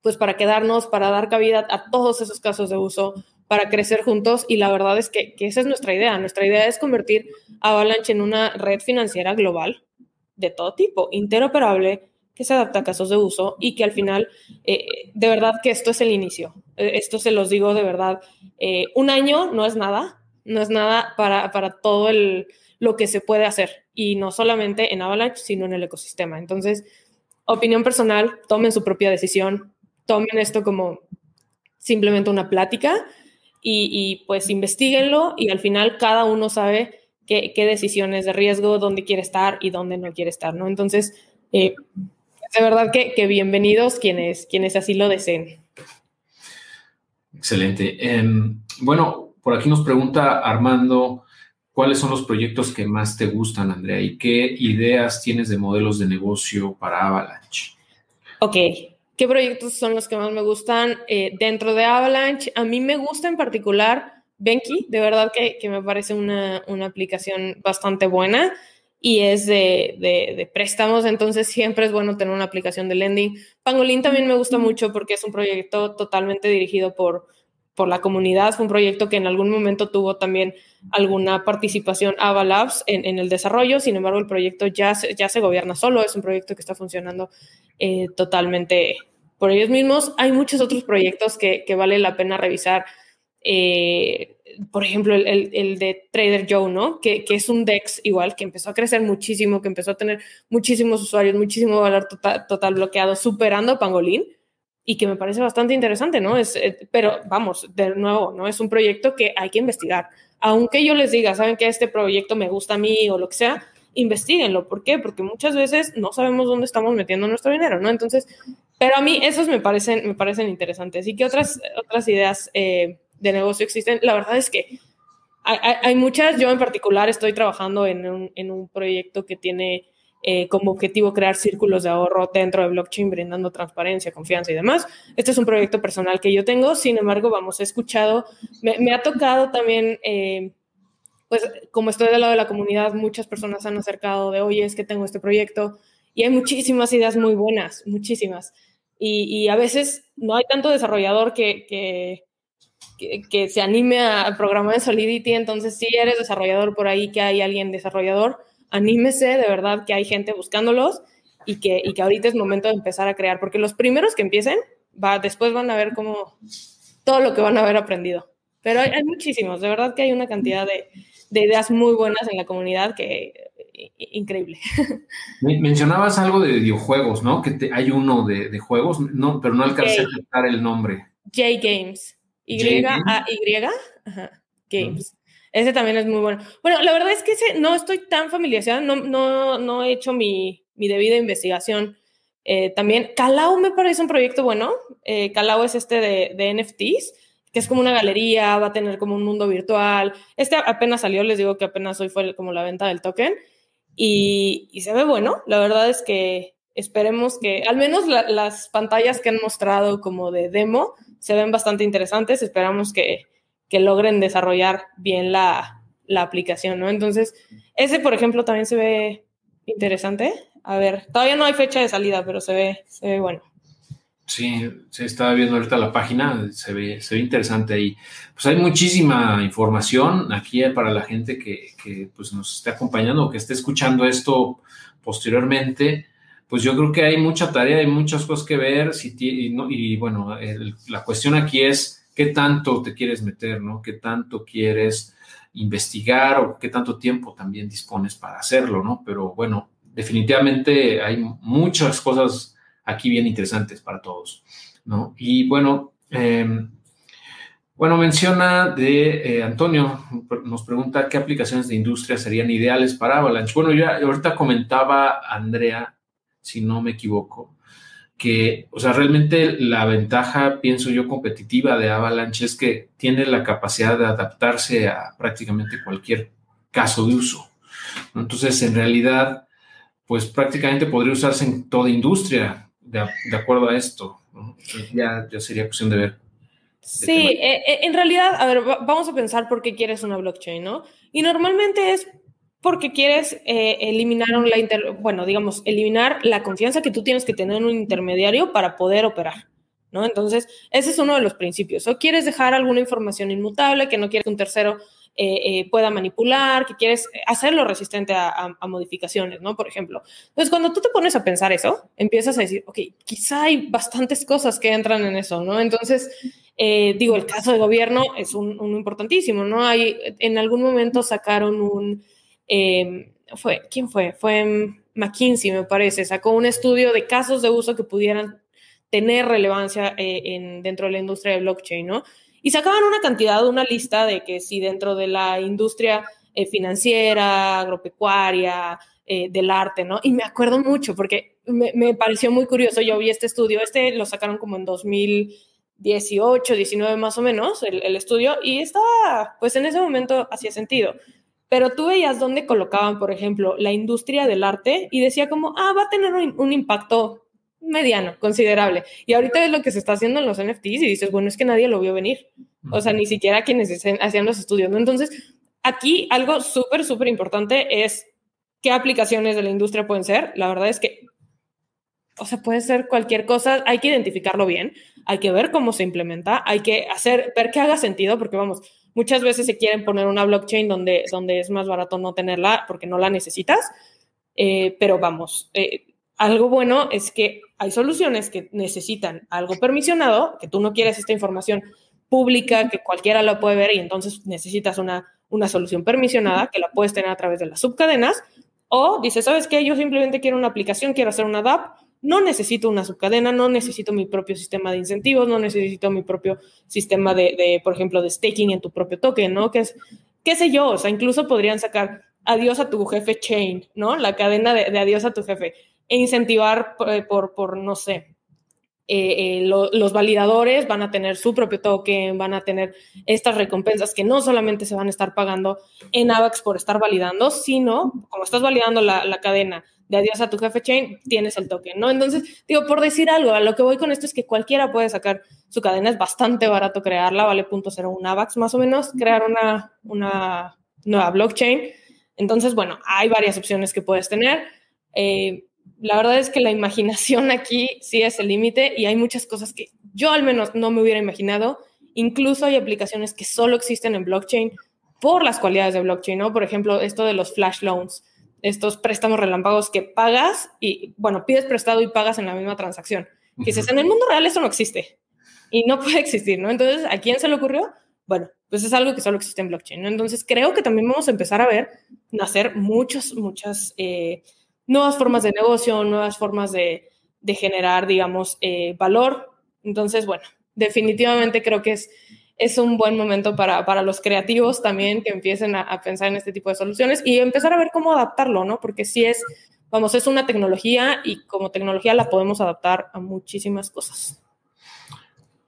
pues para quedarnos, para dar cabida a todos esos casos de uso, para crecer juntos y la verdad es que, que esa es nuestra idea. Nuestra idea es convertir Avalanche en una red financiera global de todo tipo, interoperable, que se adapta a casos de uso y que al final, eh, de verdad que esto es el inicio. Eh, esto se los digo de verdad. Eh, un año no es nada, no es nada para, para todo el, lo que se puede hacer y no solamente en Avalanche, sino en el ecosistema. Entonces, opinión personal, tomen su propia decisión, tomen esto como simplemente una plática y, pues investiguenlo y al final cada uno sabe qué, qué, decisiones de riesgo, dónde quiere estar y dónde no quiere estar, ¿no? Entonces, eh, de verdad que, bienvenidos quienes, quienes así lo deseen. Excelente. Eh, bueno, por aquí nos pregunta Armando, ¿cuáles son los proyectos que más te gustan, Andrea? ¿Y qué ideas tienes de modelos de negocio para Avalanche? Ok, ¿qué proyectos son los que más me gustan eh, dentro de Avalanche? A mí me gusta en particular Benki, de verdad que, que me parece una, una, aplicación bastante buena y es de, de, de, préstamos, entonces siempre es bueno tener una aplicación de lending. Pangolin también me gusta mucho porque es un proyecto totalmente dirigido por por la comunidad. Fue un proyecto que en algún momento tuvo también alguna participación Ava Labs en, el desarrollo. Sin embargo, el proyecto ya se, ya se gobierna solo. Es un proyecto que está funcionando eh, totalmente por ellos mismos. Hay muchos otros proyectos que, vale la pena revisar. Eh, por ejemplo, el, de Trader Joe, ¿no? Que, es un DEX igual, que empezó a crecer muchísimo, que empezó a tener muchísimos usuarios, muchísimo valor total, total bloqueado, superando a Pangolin y que me parece bastante interesante, ¿no? Es, eh, pero vamos, de nuevo, ¿no? Es un proyecto que hay que investigar. Aunque yo les diga, saben que este proyecto me gusta a mí o lo que sea, investiguenlo. ¿Por qué? Porque muchas veces no sabemos dónde estamos metiendo nuestro dinero, ¿no? Entonces, pero a mí esos me parecen, me parecen interesantes. ¿Y qué otras, otras ideas eh, de negocio existen? La verdad es que hay, muchas. Yo en particular estoy trabajando en en un proyecto que tiene eh, como objetivo crear círculos de ahorro dentro de blockchain, brindando transparencia, confianza y demás. Este es un proyecto personal que yo tengo, sin embargo, vamos, he escuchado, me, ha tocado también, eh, pues como estoy del lado de la comunidad, muchas personas han acercado de, oye, es que tengo este proyecto y hay muchísimas ideas muy buenas, muchísimas. Y, y a veces no hay tanto desarrollador que, que que, que, se anime a programar en Solidity, entonces si eres desarrollador por ahí, que hay alguien desarrollador, anímese, de verdad que hay gente buscándolos y que, y que ahorita es momento de empezar a crear, porque los primeros que empiecen, va, después van a ver cómo todo lo que van a haber aprendido. Pero hay, hay muchísimos, de verdad que hay una cantidad de, de ideas muy buenas en la comunidad que increíble. Mencionabas algo de videojuegos, ¿no? Que te, hay uno de, de, juegos, no, pero no alcancé a captar el nombre. J Games. Y-A-Y. Games. Ese también es muy bueno. Bueno, la verdad es que no estoy tan familiarizada, no, he hecho mi, mi debida investigación. Eh, también Calao me parece un proyecto bueno. Eh, Calao es este de, de, NFTs, que es como una galería, va a tener como un mundo virtual. Este apenas salió, les digo que apenas hoy fue como la venta del token. Y, y se ve bueno, la verdad es que esperemos que, al menos las pantallas que han mostrado como de demo se ven bastante interesantes, esperamos que, que logren desarrollar bien la, la, aplicación, ¿no? Entonces, ese, por ejemplo, también se ve interesante. A ver, todavía no hay fecha de salida, pero se ve, se ve bueno. Sí, se está viendo ahorita la página, se ve, se ve interesante ahí. Pues hay muchísima información aquí para la gente que, que pues nos esté acompañando o que esté escuchando esto posteriormente pues yo creo que hay mucha tarea, hay muchas cosas que ver, si y, y, bueno, la cuestión aquí es qué tanto te quieres meter, ¿no? ¿Qué tanto quieres investigar o qué tanto tiempo también dispones para hacerlo, ¿no? Pero bueno, definitivamente hay muchas cosas aquí bien interesantes para todos, ¿no? Y bueno, em, bueno, menciona de eh, Antonio, nos pregunta qué aplicaciones de industria serían ideales para Avalanche. Bueno, ya ahorita comentaba Andrea si no me equivoco, que, o sea, realmente la ventaja, pienso yo, competitiva de Avalanche es que tiene la capacidad de adaptarse a prácticamente cualquier caso de uso. Entonces, en realidad, pues prácticamente podría usarse en toda industria de, acuerdo a esto. ya, ya sería cuestión de ver. sí, eh, eh, en realidad, a ver, vamos a pensar por qué quieres una blockchain, ¿no? Y normalmente es porque quieres eh, eliminar la bueno, digamos, eliminar la confianza que tú tienes que tener en un intermediario para poder operar, ¿no? Entonces, ese es uno de los principios. O quieres dejar alguna información inmutable que no quieres que un tercero eh, eh, pueda manipular, que quieres hacerlo resistente a, modificaciones, ¿no? Por ejemplo. Entonces, cuando tú te pones a pensar eso, empiezas a decir, ok, quizá hay bastantes cosas que entran en eso, ¿no? Entonces, digo, el caso de gobierno es un, un importantísimo, ¿no? Hay, en algún momento sacaron un Em, fue, ¿quién fue? Fue McKinsey, me parece, sacó un estudio de casos de uso que pudieran tener relevancia eh, en, dentro de la industria de blockchain, ¿no? Y sacaban una cantidad, una lista de que si dentro de la industria eh, financiera, agropecuaria, eh, del arte, ¿no? Y me acuerdo mucho porque me, pareció muy curioso, yo vi este estudio, este lo sacaron como en 2018, 19 más o menos, el estudio, y estaba, pues en ese momento hacía sentido pero tú veías dónde colocaban, por ejemplo, la industria del arte y decía como, ah, va a tener un, impacto mediano, considerable. Y ahorita es lo que se está haciendo en los NFTs y dices, bueno, es que nadie lo vio venir. O sea, ni siquiera quienes hacían los estudios. Entonces, aquí algo súper, súper importante es qué aplicaciones de la industria pueden ser. La verdad es que, o sea, puede ser cualquier cosa, hay que identificarlo bien, hay que ver cómo se implementa, hay que hacer, ver que haga sentido, porque vamos, Muchas veces se quieren poner una blockchain donde, donde es más barato no tenerla porque no la necesitas, eh, pero vamos, eh, algo bueno es que hay soluciones que necesitan algo permisionado, que tú no quieres esta información pública, que cualquiera la puede ver y entonces necesitas una, una solución permisionada que la puedes tener a través de las subcadenas, o dices, ¿sabes qué? Yo simplemente quiero una aplicación, quiero hacer una DApp no necesito una subcadena, no necesito mi propio sistema de incentivos, no necesito mi propio sistema de, por ejemplo, de staking en tu propio token, ¿no? Que es, qué sé yo, o sea, incluso podrían sacar adiós a tu jefe chain, ¿no? La cadena de, adiós a tu jefe e incentivar eh, por, por, no sé, eh, eh, los validadores van a tener su propio token, van a tener estas recompensas que no solamente se van a estar pagando en AVAX por estar validando, sino como estás validando la cadena de adiós a tu jefe chain, tienes el token, ¿no? Entonces, digo, por decir algo, a lo que voy con esto es que cualquiera puede sacar su cadena, es bastante barato crearla, vale .01 AVAX más o menos, crear una, una nueva blockchain. Entonces, bueno, hay varias opciones que puedes tener. Eh, la verdad es que la imaginación aquí sí es el límite y hay muchas cosas que yo al menos no me hubiera imaginado. Incluso hay aplicaciones que solo existen en blockchain por las cualidades de blockchain, ¿no? Por ejemplo, esto de los flash loans estos préstamos relámpagos que pagas y, bueno, pides prestado y pagas en la misma transacción. Que dices, en el mundo real eso no existe y no puede existir, ¿no? Entonces, ¿a quién se le ocurrió? Bueno, pues es algo que solo existe en blockchain, ¿no? Entonces, creo que también vamos a empezar a ver nacer muchas, muchas eh, nuevas formas de negocio, nuevas formas de, de generar, digamos, eh, valor. Entonces, bueno, definitivamente creo que es es un buen momento para, para los creativos también que empiecen a, pensar en este tipo de soluciones y empezar a ver cómo adaptarlo, ¿no? Porque si es, vamos, es una tecnología y como tecnología la podemos adaptar a muchísimas cosas.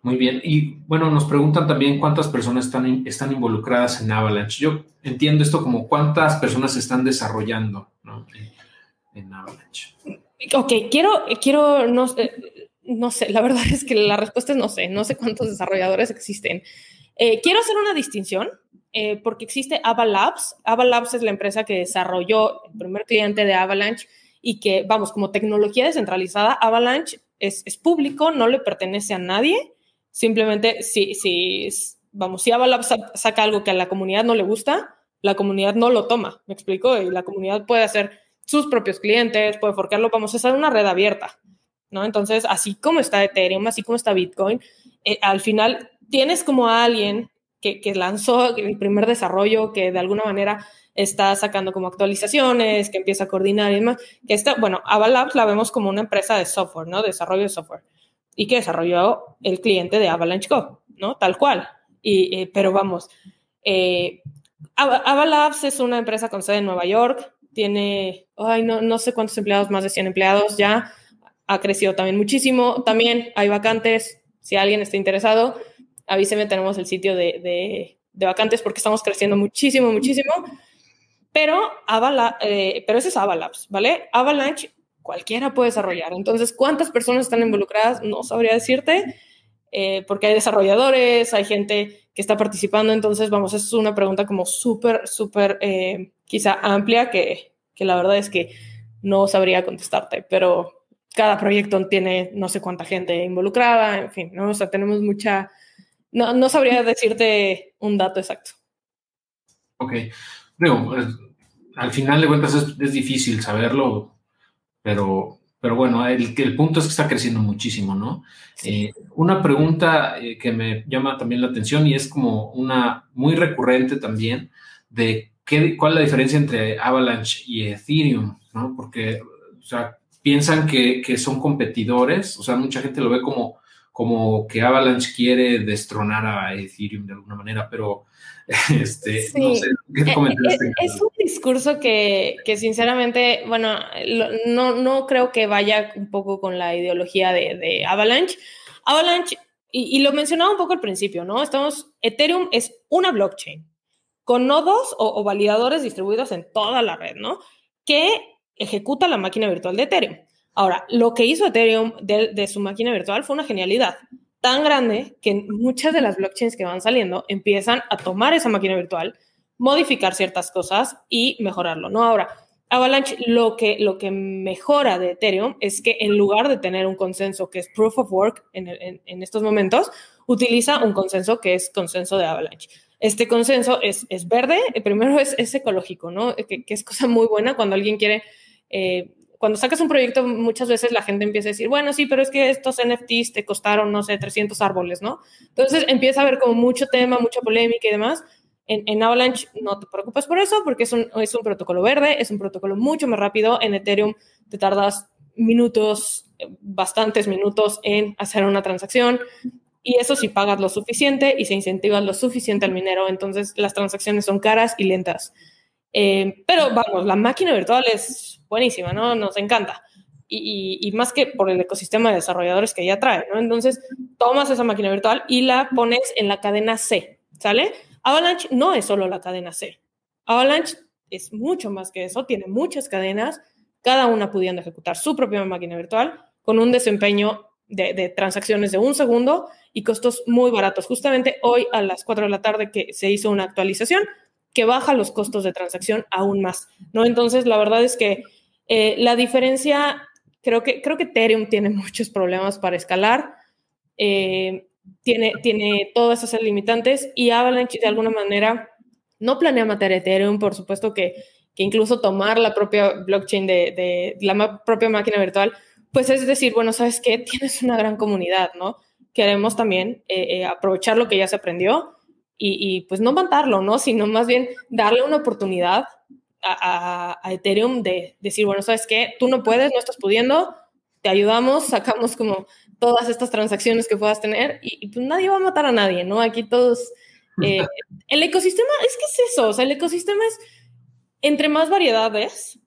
Muy bien. Y bueno, nos preguntan también cuántas personas están, están involucradas en Avalanche. Yo entiendo esto como cuántas personas están desarrollando ¿no? en, Avalanche. Ok, quiero, quiero, no, no sé, la verdad es que la respuesta es no sé, no sé cuántos desarrolladores existen. Eh, quiero hacer una distinción eh, porque existe Avalabs. Avalabs es la empresa que desarrolló el primer cliente de Avalanche y que, vamos, como tecnología descentralizada, Avalanche es, es público, no le pertenece a nadie. Simplemente, si, si, vamos, si Avalabs saca algo que a la comunidad no le gusta, la comunidad no lo toma, ¿me explico? Y la comunidad puede hacer sus propios clientes, puede forcarlo, vamos hacer una red abierta, ¿no? Entonces, así como está Ethereum, así como está Bitcoin, eh, al final tienes como a alguien que, lanzó el primer desarrollo, que de alguna manera está sacando como actualizaciones, que empieza a coordinar y demás, que está, bueno, Avalabs la vemos como una empresa de software, ¿no? Desarrollo de software, y que desarrolló el cliente de Avalanche Go, ¿no? Tal cual. Y, eh, pero vamos, eh, Avalabs es una empresa con sede en Nueva York, tiene, ay, no, no sé cuántos empleados, más de 100 empleados ya, ha crecido también muchísimo, también hay vacantes, si alguien está interesado, avíseme, tenemos el sitio de, de, vacantes porque estamos creciendo muchísimo, muchísimo, pero, Avala, eh, pero ese es Avalabs, ¿vale? Avalanche cualquiera puede desarrollar, entonces, ¿cuántas personas están involucradas? No sabría decirte, eh, porque hay desarrolladores, hay gente que está participando. Entonces, vamos, es una pregunta como súper, súper eh, quizá amplia que, que, la verdad es que no sabría contestarte, pero cada proyecto tiene no sé cuánta gente involucrada, en fin, ¿no? O sea, tenemos mucha... No, no sabría decirte un dato exacto. Ok. Digo, al final de cuentas es, es difícil saberlo, pero pero bueno, el, el punto es que está creciendo muchísimo, ¿no? Eh, una pregunta eh, que me llama también la atención y es como una muy recurrente también de qué, cuál es la diferencia entre Avalanche y Ethereum, ¿no? Porque, o sea, piensan que, que son competidores, o sea, mucha gente lo ve como, como que Avalanche quiere destronar a Ethereum de alguna manera, pero Este, no sé, ¿qué eh, este es, un discurso que, que sinceramente, bueno, no, no, creo que vaya un poco con la ideología de, de Avalanche. Avalanche, y, y, lo mencionaba un poco al principio, ¿no? Estamos, Ethereum es una blockchain con nodos o, o validadores distribuidos en toda la red, ¿no? Que ejecuta la máquina virtual de Ethereum. Ahora, lo que hizo Ethereum de, su máquina virtual fue una genialidad tan grande que muchas de las blockchains que van saliendo empiezan a tomar esa máquina virtual, modificar ciertas cosas y mejorarlo, ¿no? Ahora, Avalanche lo que, lo que mejora de Ethereum es que en lugar de tener un consenso que es proof of work en, estos momentos, utiliza un consenso que es consenso de Avalanche. Este consenso es, es verde, primero es, es ecológico, ¿no? Que, es cosa muy buena cuando alguien quiere eh, cuando sacas un proyecto, muchas veces la gente empieza a decir, bueno, sí, pero es que estos NFTs te costaron, no sé, 300 árboles, ¿no? Entonces empieza a haber como mucho tema, mucha polémica y demás. En, en, Avalanche no te preocupes por eso, porque es un, es un protocolo verde, es un protocolo mucho más rápido. En Ethereum te tardas minutos, bastantes minutos en hacer una transacción. Y eso si pagas lo suficiente y se incentiva lo suficiente al minero, entonces las transacciones son caras y lentas. Eh, pero vamos, la máquina virtual es buenísima, ¿no? Nos encanta. Y, más que por el ecosistema de desarrolladores que ya trae, ¿no? Entonces, tomas esa máquina virtual y la pones en la cadena C, ¿sale? Avalanche no es solo la cadena C. Avalanche es mucho más que eso, tiene muchas cadenas, cada una pudiendo ejecutar su propia máquina virtual con un desempeño de, de, transacciones de un segundo y costos muy baratos. Justamente hoy a las 4 de la tarde que se hizo una actualización, que baja los costos de transacción aún más, ¿no? Entonces, la verdad es que eh, la diferencia, creo que, creo que Ethereum tiene muchos problemas para escalar, eh, tiene, tiene todas esas limitantes y Avalanche de alguna manera no planea matar Ethereum, por supuesto que, que incluso tomar la propia blockchain de, la propia máquina virtual, pues es decir, bueno, ¿sabes qué? Tienes una gran comunidad, ¿no? Queremos también eh, aprovechar lo que ya se aprendió y, pues no matarlo, ¿no? Sino más bien darle una oportunidad a, Ethereum de decir, bueno, ¿sabes qué? Tú no puedes, no estás pudiendo, te ayudamos, sacamos como todas estas transacciones que puedas tener y, pues nadie va a matar a nadie, ¿no? Aquí todos... Eh, el ecosistema, es que es eso, o sea, el ecosistema es, entre más variedades,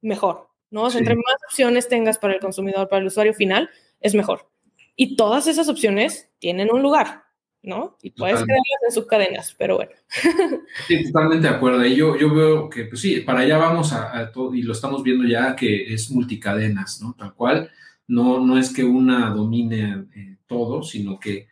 mejor, ¿no? O sea, entre más opciones tengas para el consumidor, para el usuario final, es mejor. Y todas esas opciones tienen un lugar, ¿no? Y puedes crearlas en subcadenas, pero bueno. Sí, totalmente de acuerdo. Y yo, yo veo que, pues sí, para allá vamos a, todo, y lo estamos viendo ya que es multicadenas, ¿no? Tal cual, no, no es que una domine eh, todo, sino que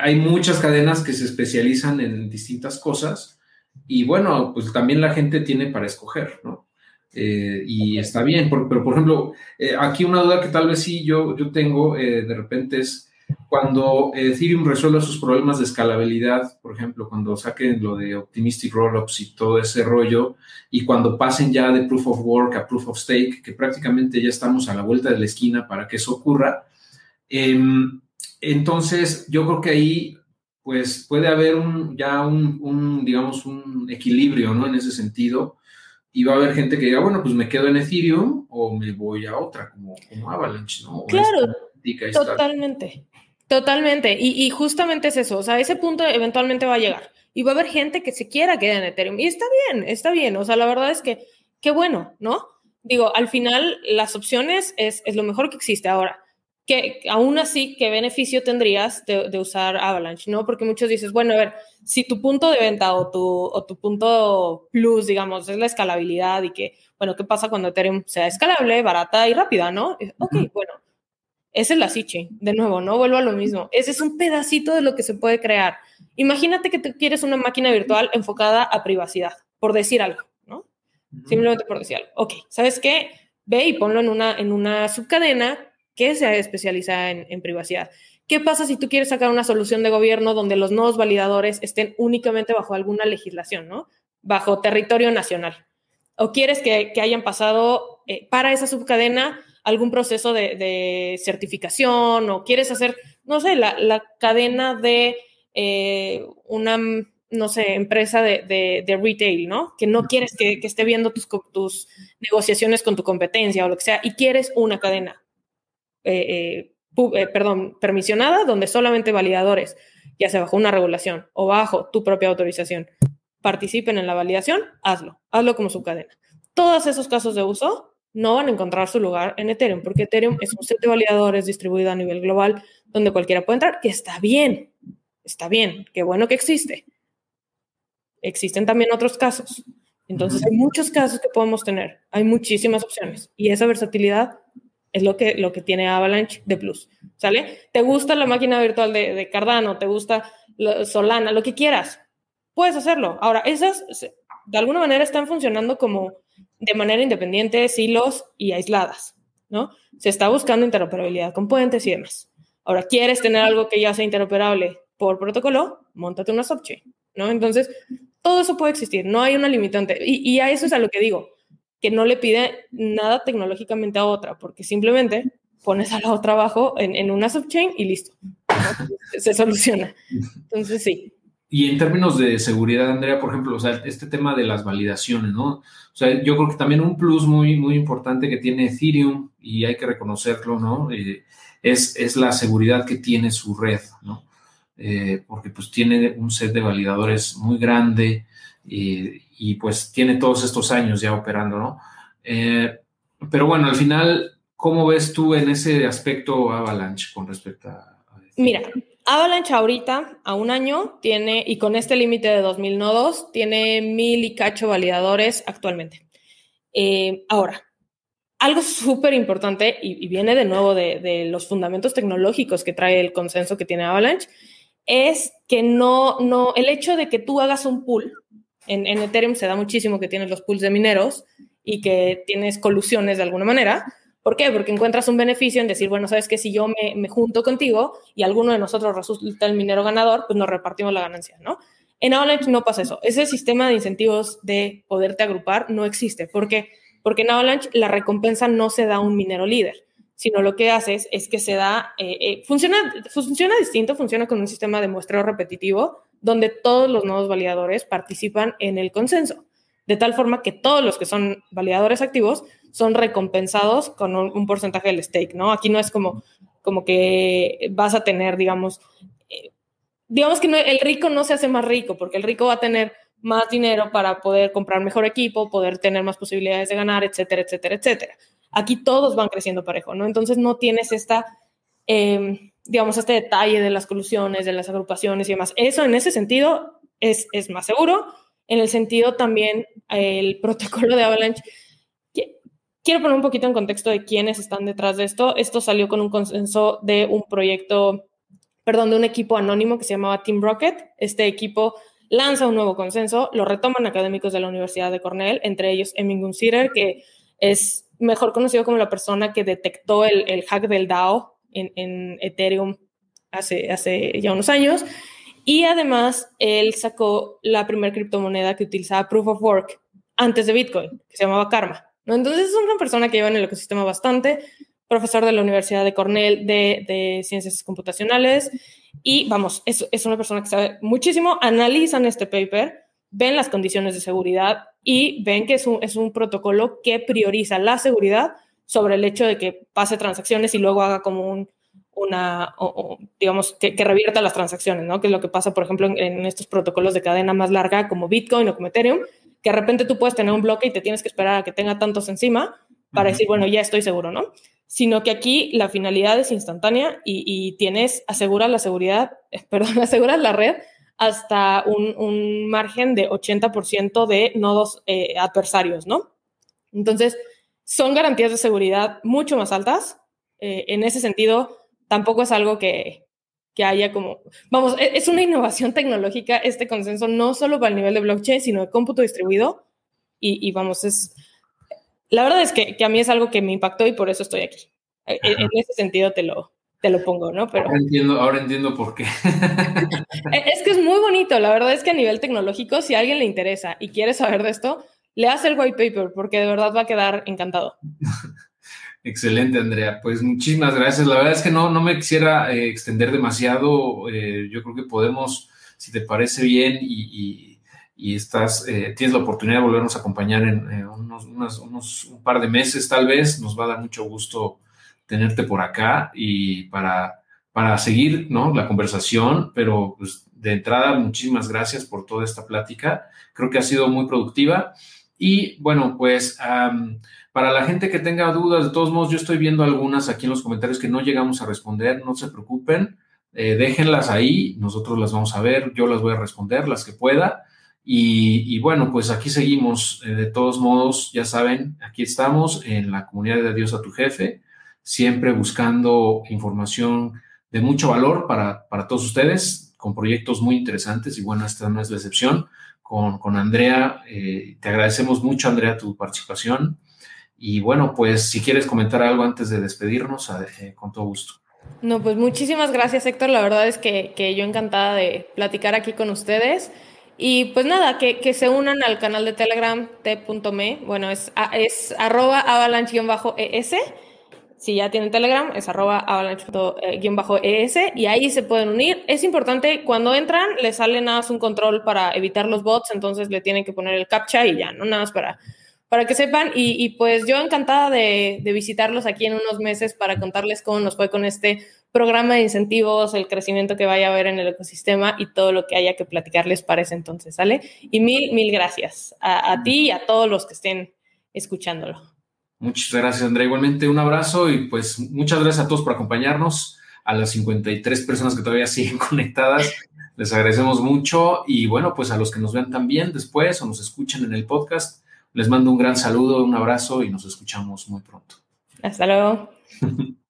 hay muchas cadenas que se especializan en distintas cosas y bueno, pues también la gente tiene para escoger, ¿no? Eh, y está bien, pero por ejemplo, eh, aquí una duda que tal vez sí yo, yo tengo de repente es cuando Ethereum resuelva sus problemas de escalabilidad, por ejemplo, cuando saquen lo de Optimistic Rollups y todo ese rollo, y cuando pasen ya de Proof of Work a Proof of Stake, que prácticamente ya estamos a la vuelta de la esquina para que eso ocurra, em, entonces yo creo que ahí pues puede haber un, ya un, digamos, un equilibrio, ¿no? En ese sentido, y va a haber gente que diga, bueno, pues me quedo en Ethereum o me voy a otra, como, como Avalanche, ¿no? claro, totalmente. Totalmente, y, justamente es eso, o sea, ese punto eventualmente va a llegar y va a haber gente que se quiera quedar en Ethereum y está bien, está bien, o sea, la verdad es que qué bueno, ¿no? Digo, al final las opciones es, lo mejor que existe ahora. Que aún así, ¿qué beneficio tendrías de, usar Avalanche? ¿no? Porque muchos dices, bueno, a ver, si tu punto de venta o tu, o tu punto plus, digamos, es la escalabilidad y que, bueno, ¿qué pasa cuando Ethereum sea escalable, barata y rápida, ¿no? Ok, bueno, esa es la siche, de nuevo, no vuelvo a lo mismo. Ese es un pedacito de lo que se puede crear. Imagínate que tú quieres una máquina virtual enfocada a privacidad, por decir algo, ¿no? Simplemente por decir algo. Ok, ¿sabes qué? Ve y ponlo en una, en una subcadena que sea especializada en, en privacidad. ¿Qué pasa si tú quieres sacar una solución de gobierno donde los nuevos validadores estén únicamente bajo alguna legislación, ¿no? Bajo territorio nacional. O quieres que, que hayan pasado eh, para esa subcadena algún proceso de, certificación o quieres hacer, no sé, la, cadena de eh, una, no sé, empresa de, retail, ¿no? Que no quieres que, esté viendo tus, tus, negociaciones con tu competencia o lo que sea, y quieres una cadena, eh, eh, perdón, permisionada, donde solamente validadores, ya sea bajo una regulación o bajo tu propia autorización, participen en la validación, hazlo, hazlo como su cadena. Todos esos casos de uso no van a encontrar su lugar en Ethereum, porque Ethereum es un set de validadores distribuido a nivel global donde cualquiera puede entrar, que está bien, está bien, qué bueno que existe. Existen también otros casos. Entonces, hay muchos casos que podemos tener, hay muchísimas opciones y esa versatilidad es lo que, lo que tiene Avalanche de plus, ¿sale? ¿Te gusta la máquina virtual de, de Cardano? ¿Te gusta Solana? Lo que quieras, puedes hacerlo. Ahora, esas de alguna manera están funcionando como de manera independiente, silos y aisladas, ¿no? Se está buscando interoperabilidad con puentes y demás. Ahora, ¿quieres tener algo que ya sea interoperable por protocolo? Móntate una subchain, ¿no? Entonces, todo eso puede existir, no hay una limitante. Y, a eso es a lo que digo, que no le pide nada tecnológicamente a otra, porque simplemente pones a la otra abajo en, en una subchain y listo. Se soluciona. Entonces, sí. Y en términos de seguridad, Andrea, por ejemplo, o sea, este tema de las validaciones, ¿no? O sea, yo creo que también un plus muy, muy importante que tiene Ethereum, y hay que reconocerlo, ¿no? Eh, es, es, la seguridad que tiene su red, ¿no? Eh, porque pues tiene un set de validadores muy grande y pues tiene todos estos años ya operando, ¿no? Eh, pero bueno, al final, ¿cómo ves tú en ese aspecto Avalanche con respecto a... Mira, Avalanche ahorita, a un año, tiene, y con este límite de 2.000 nodos, tiene mil y cacho validadores actualmente. Eh, ahora, algo súper importante, y, viene de nuevo de, los fundamentos tecnológicos que trae el consenso que tiene Avalanche, es que no, no, el hecho de que tú hagas un pool, en, en Ethereum se da muchísimo que tienes los pools de mineros y que tienes colusiones de alguna manera, ¿Por qué? Porque encuentras un beneficio en decir, bueno, sabes que si yo me, junto contigo y alguno de nosotros resulta el minero ganador, pues nos repartimos la ganancia, ¿no? En Avalanche no pasa eso. Ese sistema de incentivos de poderte agrupar no existe. ¿Por qué? Porque en Avalanche la recompensa no se da a un minero líder, sino lo que haces es que se da, eh, eh, funciona, funciona distinto, funciona con un sistema de muestreo repetitivo donde todos los nodos validadores participan en el consenso, de tal forma que todos los que son validadores activos son recompensados con un, porcentaje del stake, ¿no? Aquí no es como, como que vas a tener, digamos, eh, digamos que el rico no se hace más rico, porque el rico va a tener más dinero para poder comprar mejor equipo, poder tener más posibilidades de ganar, etcétera, etcétera, etcétera. Aquí todos van creciendo parejo, ¿no? Entonces no tienes esta, em, digamos, este detalle de las colusiones, de las agrupaciones y demás. Eso en ese sentido es, es más seguro. En el sentido también, el protocolo de Avalanche Quiero poner un poquito en contexto de quiénes están detrás de esto. Esto salió con un consenso de un proyecto, perdón, de un equipo anónimo que se llamaba Team Rocket. Este equipo lanza un nuevo consenso, lo retoman académicos de la Universidad de Cornell, entre ellos Emin Gunsider, que es mejor conocido como la persona que detectó el, hack del DAO en, Ethereum hace, hace ya unos años. Y además, él sacó la primera criptomoneda que utilizaba Proof of Work antes de Bitcoin, que se llamaba Karma. Entonces es una persona que lleva en el ecosistema bastante, profesor de la Universidad de Cornell de, Ciencias Computacionales y vamos, es, es, una persona que sabe muchísimo, analizan este paper, ven las condiciones de seguridad y ven que es un, es un protocolo que prioriza la seguridad sobre el hecho de que pase transacciones y luego haga como un, una, digamos, que, revierta las transacciones, ¿no? Que es lo que pasa, por ejemplo, en, en, estos protocolos de cadena más larga como Bitcoin o como Ethereum, que de repente tú puedes tener un bloque y te tienes que esperar a que tenga tantos encima para decir, bueno, ya estoy seguro, ¿no? Sino que aquí la finalidad es instantánea y, tienes, aseguras la seguridad, perdón, aseguras la red hasta un, margen de 80% de nodos eh, adversarios, ¿no? Entonces, son garantías de seguridad mucho más altas. Eh, en ese sentido, tampoco es algo que, que haya como, vamos, e-, es una innovación tecnológica este consenso, no solo para el nivel de blockchain, sino de cómputo distribuido. Y, vamos, es, la verdad es que, a mí es algo que me impactó y por eso estoy aquí. E-, e-, en, ese sentido te lo, te lo pongo, ¿no? Pero, ahora, entiendo, ahora entiendo por qué. es que es muy bonito, la verdad es que a nivel tecnológico, si a alguien le interesa y quiere saber de esto, le hace el white paper porque de verdad va a quedar encantado. Excelente, Andrea. Pues muchísimas gracias. La verdad es que no, no me quisiera eh, extender demasiado. Eh, yo creo que podemos, si te parece bien y, estás, eh, tienes la oportunidad de volvernos a acompañar en unos, un par de meses, tal vez, nos va a dar mucho gusto tenerte por acá y para, para seguir ¿no? la conversación, pero pues, de entrada, muchísimas gracias por toda esta plática. Creo que ha sido muy productiva. Y bueno, pues para la gente que tenga dudas, de todos modos, yo estoy viendo algunas aquí en los comentarios que no llegamos a responder, no se preocupen, eh, déjenlas ahí, nosotros las vamos a ver, yo las voy a responder, las que pueda. Y, bueno, pues aquí seguimos, eh, de todos modos, ya saben, aquí estamos en la comunidad de Dios a tu jefe, siempre buscando información de mucho valor para, para todos ustedes, con proyectos muy interesantes y bueno, esta no es la excepción. Con, con Andrea, eh, te agradecemos mucho, Andrea, tu participación. Y bueno, pues si quieres comentar algo antes de despedirnos, eh, con todo gusto. No, pues muchísimas gracias, Héctor. La verdad es que, que yo encantada de platicar aquí con ustedes. Y pues nada, que, que se unan al canal de Telegram t.me. Bueno, es, es arroba avalanche-es. Si ya tienen Telegram, es arroba avalanche-es. Y ahí se pueden unir. Es importante, cuando entran, les sale nada más un control para evitar los bots. Entonces le tienen que poner el captcha y ya, no nada más para para que sepan. Y, pues yo encantada de, visitarlos aquí en unos meses para contarles cómo nos fue con este programa de incentivos, el crecimiento que vaya a haber en el ecosistema y todo lo que haya que platicarles para ese entonces, ¿sale? Y mil, mil gracias a, ti y a todos los que estén escuchándolo. Muchas gracias, Andrea. Igualmente, un abrazo y pues muchas gracias a todos por acompañarnos, a las 53 personas que todavía siguen conectadas. Les agradecemos mucho y bueno, pues a los que nos vean también después o nos escuchan en el podcast, les mando un gran saludo, un abrazo y nos escuchamos muy pronto. Hasta luego.